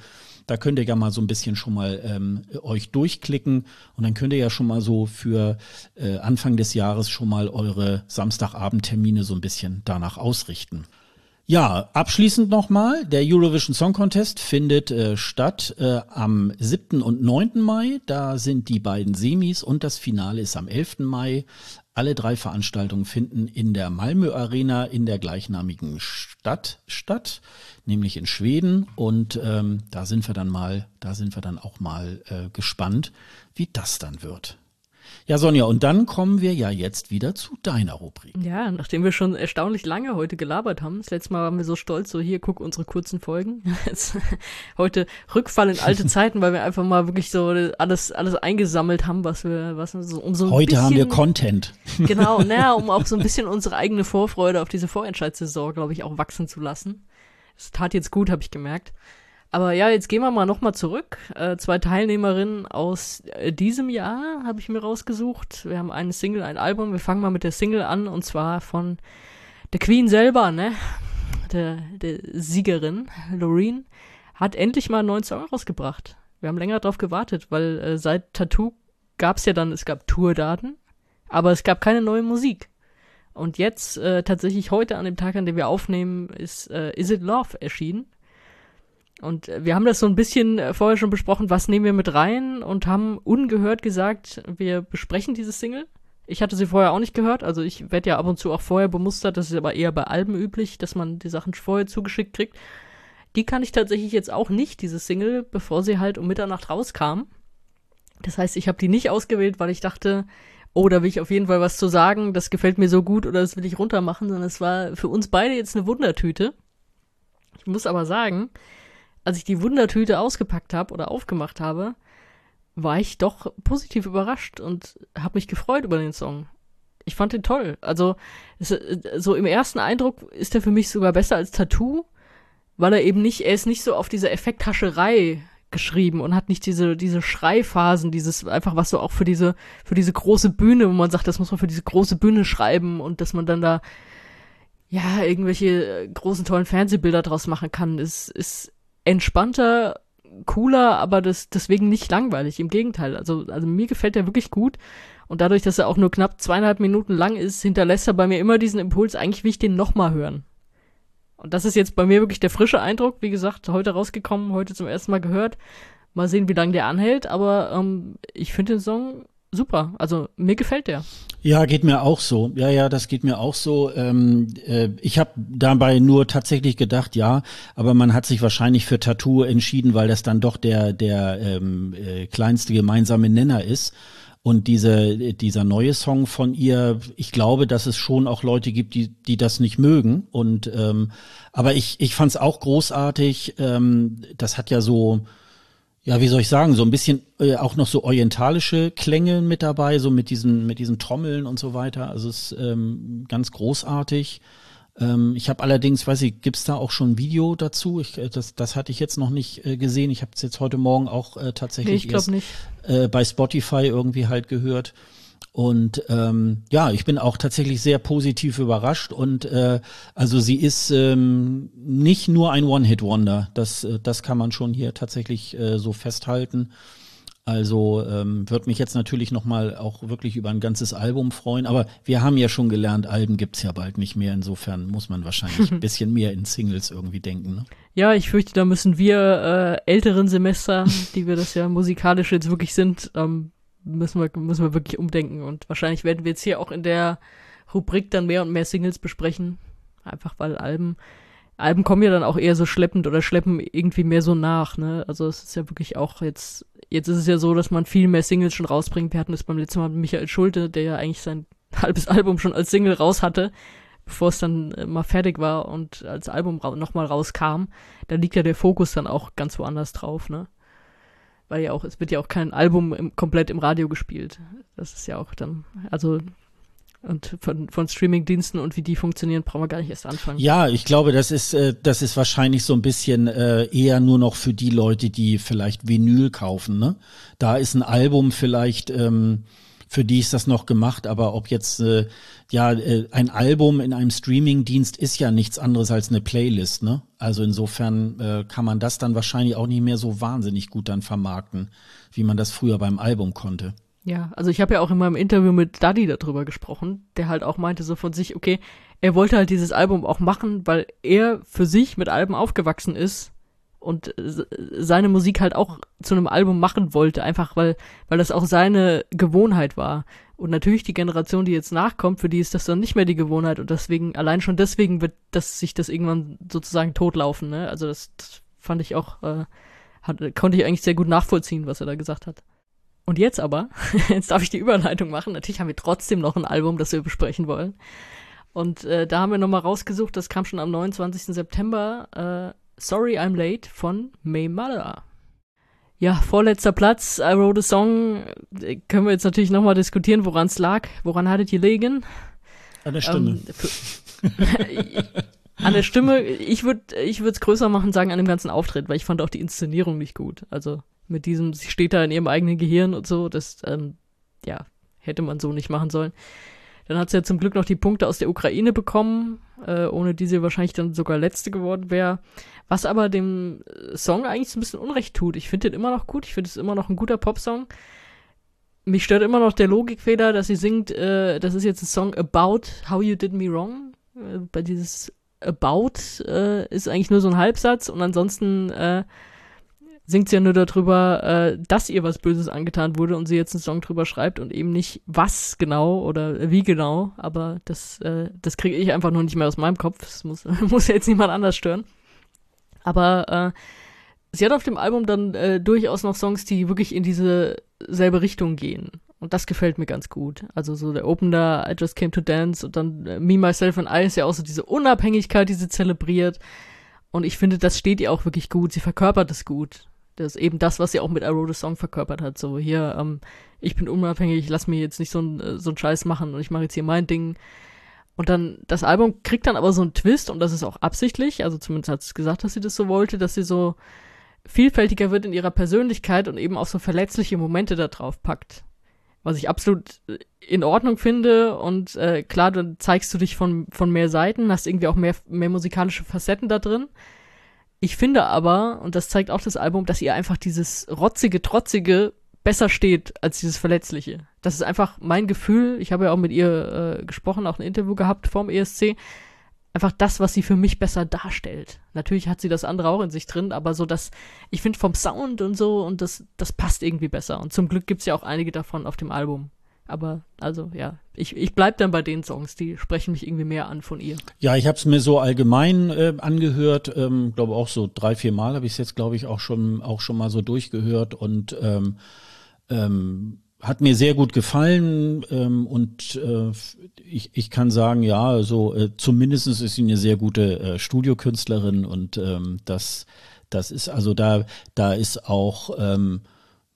Da könnt ihr ja mal so ein bisschen schon mal ähm, euch durchklicken und dann könnt ihr ja schon mal so für äh, Anfang des Jahres schon mal eure Samstagabendtermine so ein bisschen danach ausrichten. Ja, abschließend nochmal, der Eurovision Song Contest findet äh, statt äh, am 7. und 9. Mai. Da sind die beiden Semis und das Finale ist am 11. Mai. Alle drei Veranstaltungen finden in der Malmö Arena in der gleichnamigen Stadt statt, nämlich in Schweden. Und ähm, da sind wir dann mal, da sind wir dann auch mal äh, gespannt, wie das dann wird. Ja, Sonja, und dann kommen wir ja jetzt wieder zu deiner Rubrik.
Ja, nachdem wir schon erstaunlich lange heute gelabert haben. Das letzte Mal waren wir so stolz, so hier, guck unsere kurzen Folgen. Jetzt, heute Rückfall in alte Zeiten, weil wir einfach mal wirklich so alles, alles eingesammelt haben, was wir, was so, um so ein
Heute
bisschen,
haben wir Content.
Genau, naja, um auch so ein bisschen unsere eigene Vorfreude auf diese Vorentscheidssaison, glaube ich, auch wachsen zu lassen. Das tat jetzt gut, habe ich gemerkt. Aber ja, jetzt gehen wir mal nochmal zurück. Äh, zwei Teilnehmerinnen aus äh, diesem Jahr habe ich mir rausgesucht. Wir haben eine Single, ein Album. Wir fangen mal mit der Single an und zwar von der Queen selber, ne? Der, der Siegerin, Loreen, hat endlich mal einen neuen Song rausgebracht. Wir haben länger drauf gewartet, weil äh, seit Tattoo gab es ja dann, es gab Tourdaten, aber es gab keine neue Musik. Und jetzt, äh, tatsächlich heute an dem Tag, an dem wir aufnehmen, ist äh, Is It Love erschienen. Und wir haben das so ein bisschen äh, vorher schon besprochen, was nehmen wir mit rein und haben ungehört gesagt, wir besprechen diese Single. Ich hatte sie vorher auch nicht gehört, also ich werde ja ab und zu auch vorher bemustert, das ist aber eher bei Alben üblich, dass man die Sachen vorher zugeschickt kriegt. Die kann ich tatsächlich jetzt auch nicht, diese Single, bevor sie halt um Mitternacht rauskam. Das heißt, ich habe die nicht ausgewählt, weil ich dachte, oh, da will ich auf jeden Fall was zu sagen, das gefällt mir so gut oder das will ich runtermachen, sondern es war für uns beide jetzt eine Wundertüte. Ich muss aber sagen, als ich die Wundertüte ausgepackt habe oder aufgemacht habe, war ich doch positiv überrascht und habe mich gefreut über den Song. Ich fand den toll. Also es, so im ersten Eindruck ist er für mich sogar besser als Tattoo, weil er eben nicht, er ist nicht so auf diese Effekthascherei geschrieben und hat nicht diese diese Schreiphasen, dieses einfach was so auch für diese für diese große Bühne, wo man sagt, das muss man für diese große Bühne schreiben und dass man dann da ja irgendwelche großen tollen Fernsehbilder draus machen kann, ist ist entspannter, cooler, aber das, deswegen nicht langweilig. Im Gegenteil. Also, also mir gefällt der wirklich gut. Und dadurch, dass er auch nur knapp zweieinhalb Minuten lang ist, hinterlässt er bei mir immer diesen Impuls, eigentlich will ich den nochmal hören. Und das ist jetzt bei mir wirklich der frische Eindruck. Wie gesagt, heute rausgekommen, heute zum ersten Mal gehört. Mal sehen, wie lange der anhält. Aber ähm, ich finde den Song super. Also mir gefällt der.
Ja, geht mir auch so. Ja, ja, das geht mir auch so. Ähm, äh, ich habe dabei nur tatsächlich gedacht, ja, aber man hat sich wahrscheinlich für Tattoo entschieden, weil das dann doch der der ähm, äh, kleinste gemeinsame Nenner ist. Und diese, dieser neue Song von ihr, ich glaube, dass es schon auch Leute gibt, die, die das nicht mögen. Und ähm, aber ich, ich fand es auch großartig. Ähm, das hat ja so, ja, wie soll ich sagen, so ein bisschen äh, auch noch so orientalische Klänge mit dabei, so mit diesen, mit diesen Trommeln und so weiter. Also es ist ähm, ganz großartig. Ähm, ich habe allerdings, weiß ich, gibt's da auch schon ein Video dazu? Ich, äh, das, das hatte ich jetzt noch nicht äh, gesehen. Ich habe es jetzt heute Morgen auch äh, tatsächlich
nee, nicht.
Äh, bei Spotify irgendwie halt gehört. Und ähm, ja, ich bin auch tatsächlich sehr positiv überrascht. Und äh, also sie ist ähm, nicht nur ein One-Hit-Wonder. Das, äh, das kann man schon hier tatsächlich äh, so festhalten. Also ähm, wird mich jetzt natürlich nochmal auch wirklich über ein ganzes Album freuen. Aber wir haben ja schon gelernt, Alben gibt's ja bald nicht mehr. Insofern muss man wahrscheinlich ein bisschen mehr in Singles irgendwie denken. Ne?
Ja, ich fürchte, da müssen wir äh, älteren Semester, die wir das ja musikalisch jetzt wirklich sind, ähm, müssen wir, müssen wir wirklich umdenken. Und wahrscheinlich werden wir jetzt hier auch in der Rubrik dann mehr und mehr Singles besprechen. Einfach weil Alben, Alben kommen ja dann auch eher so schleppend oder schleppen irgendwie mehr so nach, ne? Also es ist ja wirklich auch jetzt, jetzt ist es ja so, dass man viel mehr Singles schon rausbringt. Wir hatten es beim letzten Mal mit Michael Schulte, der ja eigentlich sein halbes Album schon als Single raus hatte, bevor es dann äh, mal fertig war und als Album ra nochmal rauskam. Da liegt ja der Fokus dann auch ganz woanders drauf, ne? weil ja auch, es wird ja auch kein Album im, komplett im Radio gespielt. Das ist ja auch dann, also und von, von Streaming-Diensten und wie die funktionieren, brauchen wir gar nicht erst anfangen.
Ja, ich glaube, das ist, äh, das ist wahrscheinlich so ein bisschen äh, eher nur noch für die Leute, die vielleicht Vinyl kaufen. Ne? Da ist ein Album vielleicht ähm, für die ist das noch gemacht, aber ob jetzt äh, ja äh, ein Album in einem Streaming-Dienst ist ja nichts anderes als eine Playlist, ne? Also insofern äh, kann man das dann wahrscheinlich auch nicht mehr so wahnsinnig gut dann vermarkten, wie man das früher beim Album konnte.
Ja, also ich habe ja auch in meinem Interview mit Daddy darüber gesprochen, der halt auch meinte so von sich, okay, er wollte halt dieses Album auch machen, weil er für sich mit Alben aufgewachsen ist und seine Musik halt auch zu einem Album machen wollte, einfach weil, weil das auch seine Gewohnheit war. Und natürlich die Generation, die jetzt nachkommt, für die ist das dann nicht mehr die Gewohnheit und deswegen, allein schon deswegen wird das sich das irgendwann sozusagen totlaufen, ne? Also das, das fand ich auch, äh, hat, konnte ich eigentlich sehr gut nachvollziehen, was er da gesagt hat. Und jetzt aber, jetzt darf ich die Überleitung machen. Natürlich haben wir trotzdem noch ein Album, das wir besprechen wollen. Und äh, da haben wir nochmal rausgesucht, das kam schon am 29. September, äh, Sorry I'm Late von May Mother. Ja, vorletzter Platz, I Wrote a Song. Können wir jetzt natürlich nochmal diskutieren, woran es lag. Woran hattet ihr liegen?
An der Stimme.
Ähm, an der Stimme, ich würde ich würde es größer machen, sagen, an dem ganzen Auftritt, weil ich fand auch die Inszenierung nicht gut. Also mit diesem, sie steht da in ihrem eigenen Gehirn und so, das, ähm, ja, hätte man so nicht machen sollen. Dann hat sie ja zum Glück noch die Punkte aus der Ukraine bekommen, äh, ohne die sie wahrscheinlich dann sogar letzte geworden wäre. Was aber dem Song eigentlich so ein bisschen Unrecht tut. Ich finde den immer noch gut, ich finde es immer noch ein guter Popsong. Mich stört immer noch der Logikfehler, dass sie singt, äh, das ist jetzt ein Song about how you did me wrong. Äh, bei dieses About äh, ist eigentlich nur so ein Halbsatz und ansonsten äh, singt sie ja nur darüber, äh, dass ihr was Böses angetan wurde und sie jetzt einen Song drüber schreibt und eben nicht was genau oder wie genau, aber das, äh, das kriege ich einfach nur nicht mehr aus meinem Kopf. Das muss, muss ja jetzt niemand anders stören. Aber äh, sie hat auf dem Album dann äh, durchaus noch Songs, die wirklich in diese selbe Richtung gehen. Und das gefällt mir ganz gut. Also so der Opener, I Just Came to Dance und dann äh, Me, Myself and I ist ja auch so diese Unabhängigkeit, die sie zelebriert. Und ich finde, das steht ihr auch wirklich gut. Sie verkörpert es gut. Das ist eben das, was sie auch mit I Wrote a Song verkörpert hat. So hier, ähm, ich bin unabhängig, ich lass mir jetzt nicht so ein äh, so Scheiß machen und ich mache jetzt hier mein Ding. Und dann, das Album kriegt dann aber so einen Twist und das ist auch absichtlich, also zumindest hat sie gesagt, dass sie das so wollte, dass sie so vielfältiger wird in ihrer Persönlichkeit und eben auch so verletzliche Momente da drauf packt. Was ich absolut äh, in Ordnung finde und äh, klar, dann zeigst du dich von, von mehr Seiten, hast irgendwie auch mehr, mehr musikalische Facetten da drin. Ich finde aber, und das zeigt auch das Album, dass ihr einfach dieses rotzige, trotzige besser steht als dieses Verletzliche. Das ist einfach mein Gefühl. Ich habe ja auch mit ihr äh, gesprochen, auch ein Interview gehabt vorm ESC einfach das, was sie für mich besser darstellt. Natürlich hat sie das andere auch in sich drin, aber so das, ich finde vom Sound und so und das, das passt irgendwie besser. Und zum Glück gibt's ja auch einige davon auf dem Album. Aber also ja, ich, ich bleib dann bei den Songs, die sprechen mich irgendwie mehr an von ihr.
Ja, ich habe es mir so allgemein äh, angehört, ähm, glaube auch so drei, vier Mal habe ich es jetzt, glaube ich, auch schon auch schon mal so durchgehört und ähm, ähm, hat mir sehr gut gefallen ähm, und äh, ich, ich kann sagen, ja, also äh, zumindest ist sie eine sehr gute äh, Studiokünstlerin und ähm, das, das ist also da, da ist auch ähm,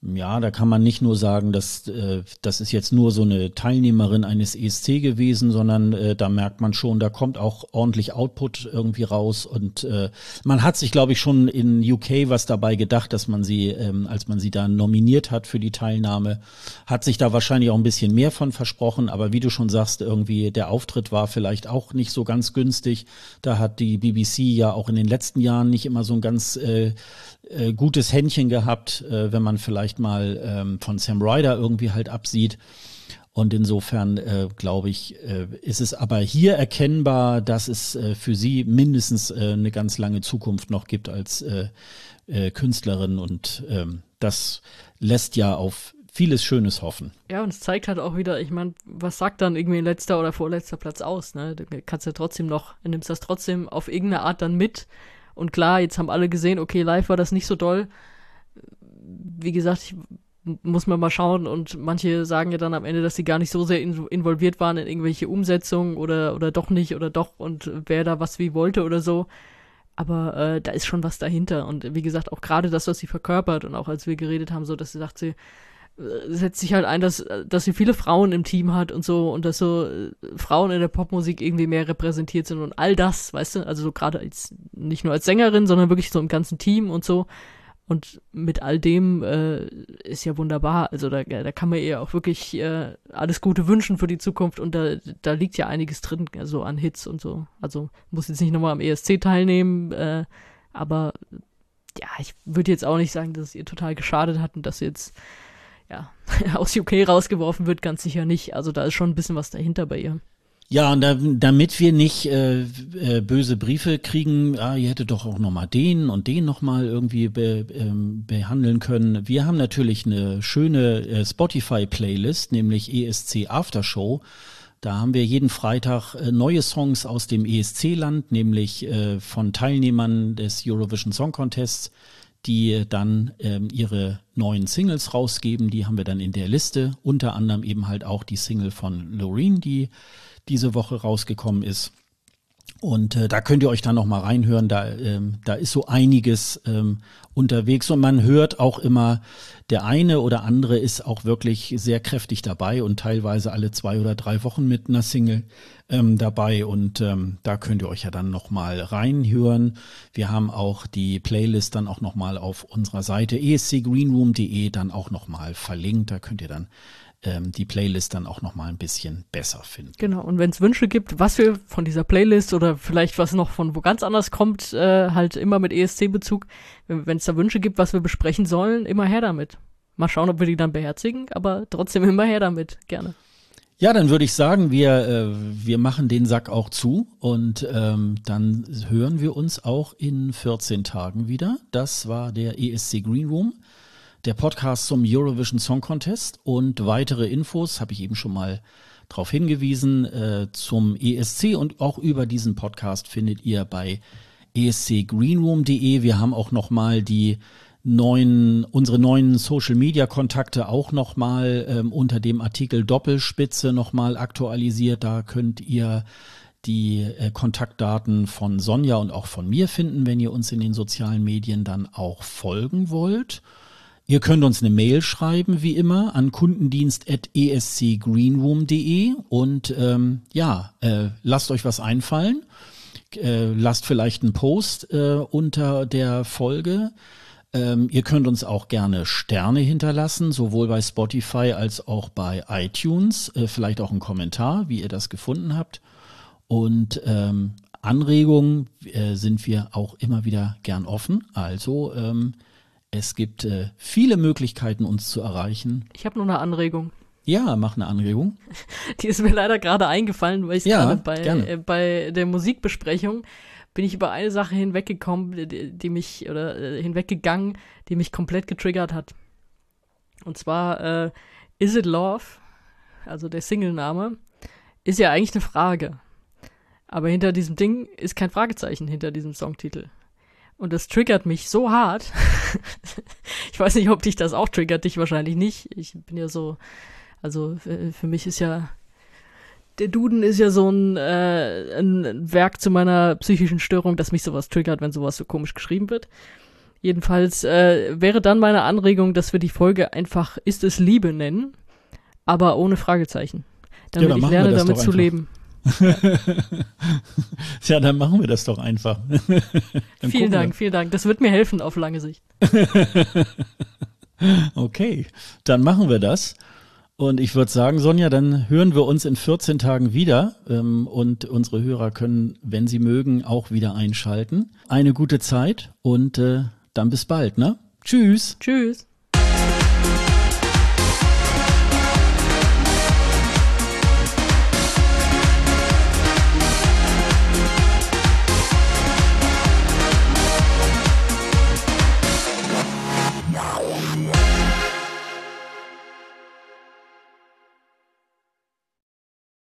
ja, da kann man nicht nur sagen, dass äh, das ist jetzt nur so eine Teilnehmerin eines ESC gewesen, sondern äh, da merkt man schon, da kommt auch ordentlich Output irgendwie raus und äh, man hat sich, glaube ich, schon in UK was dabei gedacht, dass man sie, ähm, als man sie da nominiert hat für die Teilnahme, hat sich da wahrscheinlich auch ein bisschen mehr von versprochen. Aber wie du schon sagst, irgendwie der Auftritt war vielleicht auch nicht so ganz günstig. Da hat die BBC ja auch in den letzten Jahren nicht immer so ein ganz äh, äh, gutes Händchen gehabt, äh, wenn man vielleicht mal ähm, von Sam Ryder irgendwie halt absieht. Und insofern äh, glaube ich, äh, ist es aber hier erkennbar, dass es äh, für sie mindestens äh, eine ganz lange Zukunft noch gibt als äh, Künstlerin. Und ähm, das lässt ja auf vieles Schönes hoffen.
Ja, und es zeigt halt auch wieder, ich meine, was sagt dann irgendwie letzter oder vorletzter Platz aus? Ne? Du kannst ja trotzdem noch, du nimmst das trotzdem auf irgendeine Art dann mit und klar, jetzt haben alle gesehen, okay, live war das nicht so doll. Wie gesagt, ich, muss man mal schauen und manche sagen ja dann am Ende, dass sie gar nicht so sehr in, involviert waren in irgendwelche Umsetzungen oder, oder doch nicht oder doch und wer da was wie wollte oder so. Aber äh, da ist schon was dahinter. Und wie gesagt, auch gerade das, was sie verkörpert und auch als wir geredet haben, so, dass sie sagt, sie, setzt sich halt ein, dass, dass sie viele Frauen im Team hat und so und dass so äh, Frauen in der Popmusik irgendwie mehr repräsentiert sind und all das, weißt du, also so gerade als nicht nur als Sängerin, sondern wirklich so im ganzen Team und so. Und mit all dem äh, ist ja wunderbar. Also da, da kann man ihr auch wirklich äh, alles Gute wünschen für die Zukunft und da, da liegt ja einiges drin, also an Hits und so. Also muss jetzt nicht nochmal am ESC teilnehmen, äh, aber ja, ich würde jetzt auch nicht sagen, dass es ihr total geschadet hat und dass sie jetzt ja, aus UK rausgeworfen wird, ganz sicher nicht. Also da ist schon ein bisschen was dahinter bei ihr.
Ja, und da, damit wir nicht äh, äh, böse Briefe kriegen, ah, ihr hättet doch auch nochmal den und den nochmal irgendwie be, ähm, behandeln können. Wir haben natürlich eine schöne äh, Spotify-Playlist, nämlich ESC Aftershow. Da haben wir jeden Freitag äh, neue Songs aus dem ESC-Land, nämlich äh, von Teilnehmern des Eurovision Song Contests die dann ähm, ihre neuen Singles rausgeben. Die haben wir dann in der Liste. Unter anderem eben halt auch die Single von Loreen, die diese Woche rausgekommen ist. Und äh, da könnt ihr euch dann noch mal reinhören. Da, ähm, da ist so einiges ähm, unterwegs und man hört auch immer, der eine oder andere ist auch wirklich sehr kräftig dabei und teilweise alle zwei oder drei Wochen mit einer Single ähm, dabei. Und ähm, da könnt ihr euch ja dann noch mal reinhören. Wir haben auch die Playlist dann auch noch mal auf unserer Seite escgreenroom.de dann auch noch mal verlinkt. Da könnt ihr dann ähm, die Playlist dann auch noch mal ein bisschen besser finden.
Genau, und wenn es Wünsche gibt, was wir von dieser Playlist oder vielleicht was noch von wo ganz anders kommt, äh, halt immer mit ESC-Bezug, wenn es da Wünsche gibt, was wir besprechen sollen, immer her damit. Mal schauen, ob wir die dann beherzigen, aber trotzdem immer her damit, gerne.
Ja, dann würde ich sagen, wir, äh, wir machen den Sack auch zu und ähm, dann hören wir uns auch in 14 Tagen wieder. Das war der ESC Green Room, der Podcast zum Eurovision Song Contest und weitere Infos habe ich eben schon mal darauf hingewiesen äh, zum ESC und auch über diesen Podcast findet ihr bei escgreenroom.de. Wir haben auch noch mal die neuen, unsere neuen Social Media Kontakte auch nochmal ähm, unter dem Artikel Doppelspitze nochmal aktualisiert. Da könnt ihr die äh, Kontaktdaten von Sonja und auch von mir finden, wenn ihr uns in den sozialen Medien dann auch folgen wollt. Ihr könnt uns eine Mail schreiben, wie immer, an kundendienst.escgreenroom.de und ähm, ja, äh, lasst euch was einfallen. Äh, lasst vielleicht einen Post äh, unter der Folge ähm, ihr könnt uns auch gerne Sterne hinterlassen, sowohl bei Spotify als auch bei iTunes. Äh, vielleicht auch einen Kommentar, wie ihr das gefunden habt. Und ähm, Anregungen äh, sind wir auch immer wieder gern offen. Also ähm, es gibt äh, viele Möglichkeiten, uns zu erreichen.
Ich habe nur eine Anregung.
Ja, mach eine Anregung.
Die ist mir leider gerade eingefallen, weil ich ja, gerade bei, äh, bei der Musikbesprechung bin ich über eine Sache hinweggekommen, die, die mich, oder äh, hinweggegangen, die mich komplett getriggert hat. Und zwar, äh, Is It Love, also der Single-Name, ist ja eigentlich eine Frage. Aber hinter diesem Ding ist kein Fragezeichen hinter diesem Songtitel. Und das triggert mich so hart. ich weiß nicht, ob dich das auch triggert, dich wahrscheinlich nicht. Ich bin ja so, also für, für mich ist ja der Duden ist ja so ein, äh, ein Werk zu meiner psychischen Störung, dass mich sowas triggert, wenn sowas so komisch geschrieben wird. Jedenfalls äh, wäre dann meine Anregung, dass wir die Folge einfach Ist es Liebe nennen, aber ohne Fragezeichen. Damit ja, ich lerne, damit zu leben.
ja, dann machen wir das doch einfach.
vielen Dank, wir. vielen Dank. Das wird mir helfen auf lange Sicht.
okay, dann machen wir das. Und ich würde sagen, Sonja, dann hören wir uns in 14 Tagen wieder ähm, und unsere Hörer können, wenn sie mögen, auch wieder einschalten. Eine gute Zeit und äh, dann bis bald, ne? Tschüss.
Tschüss.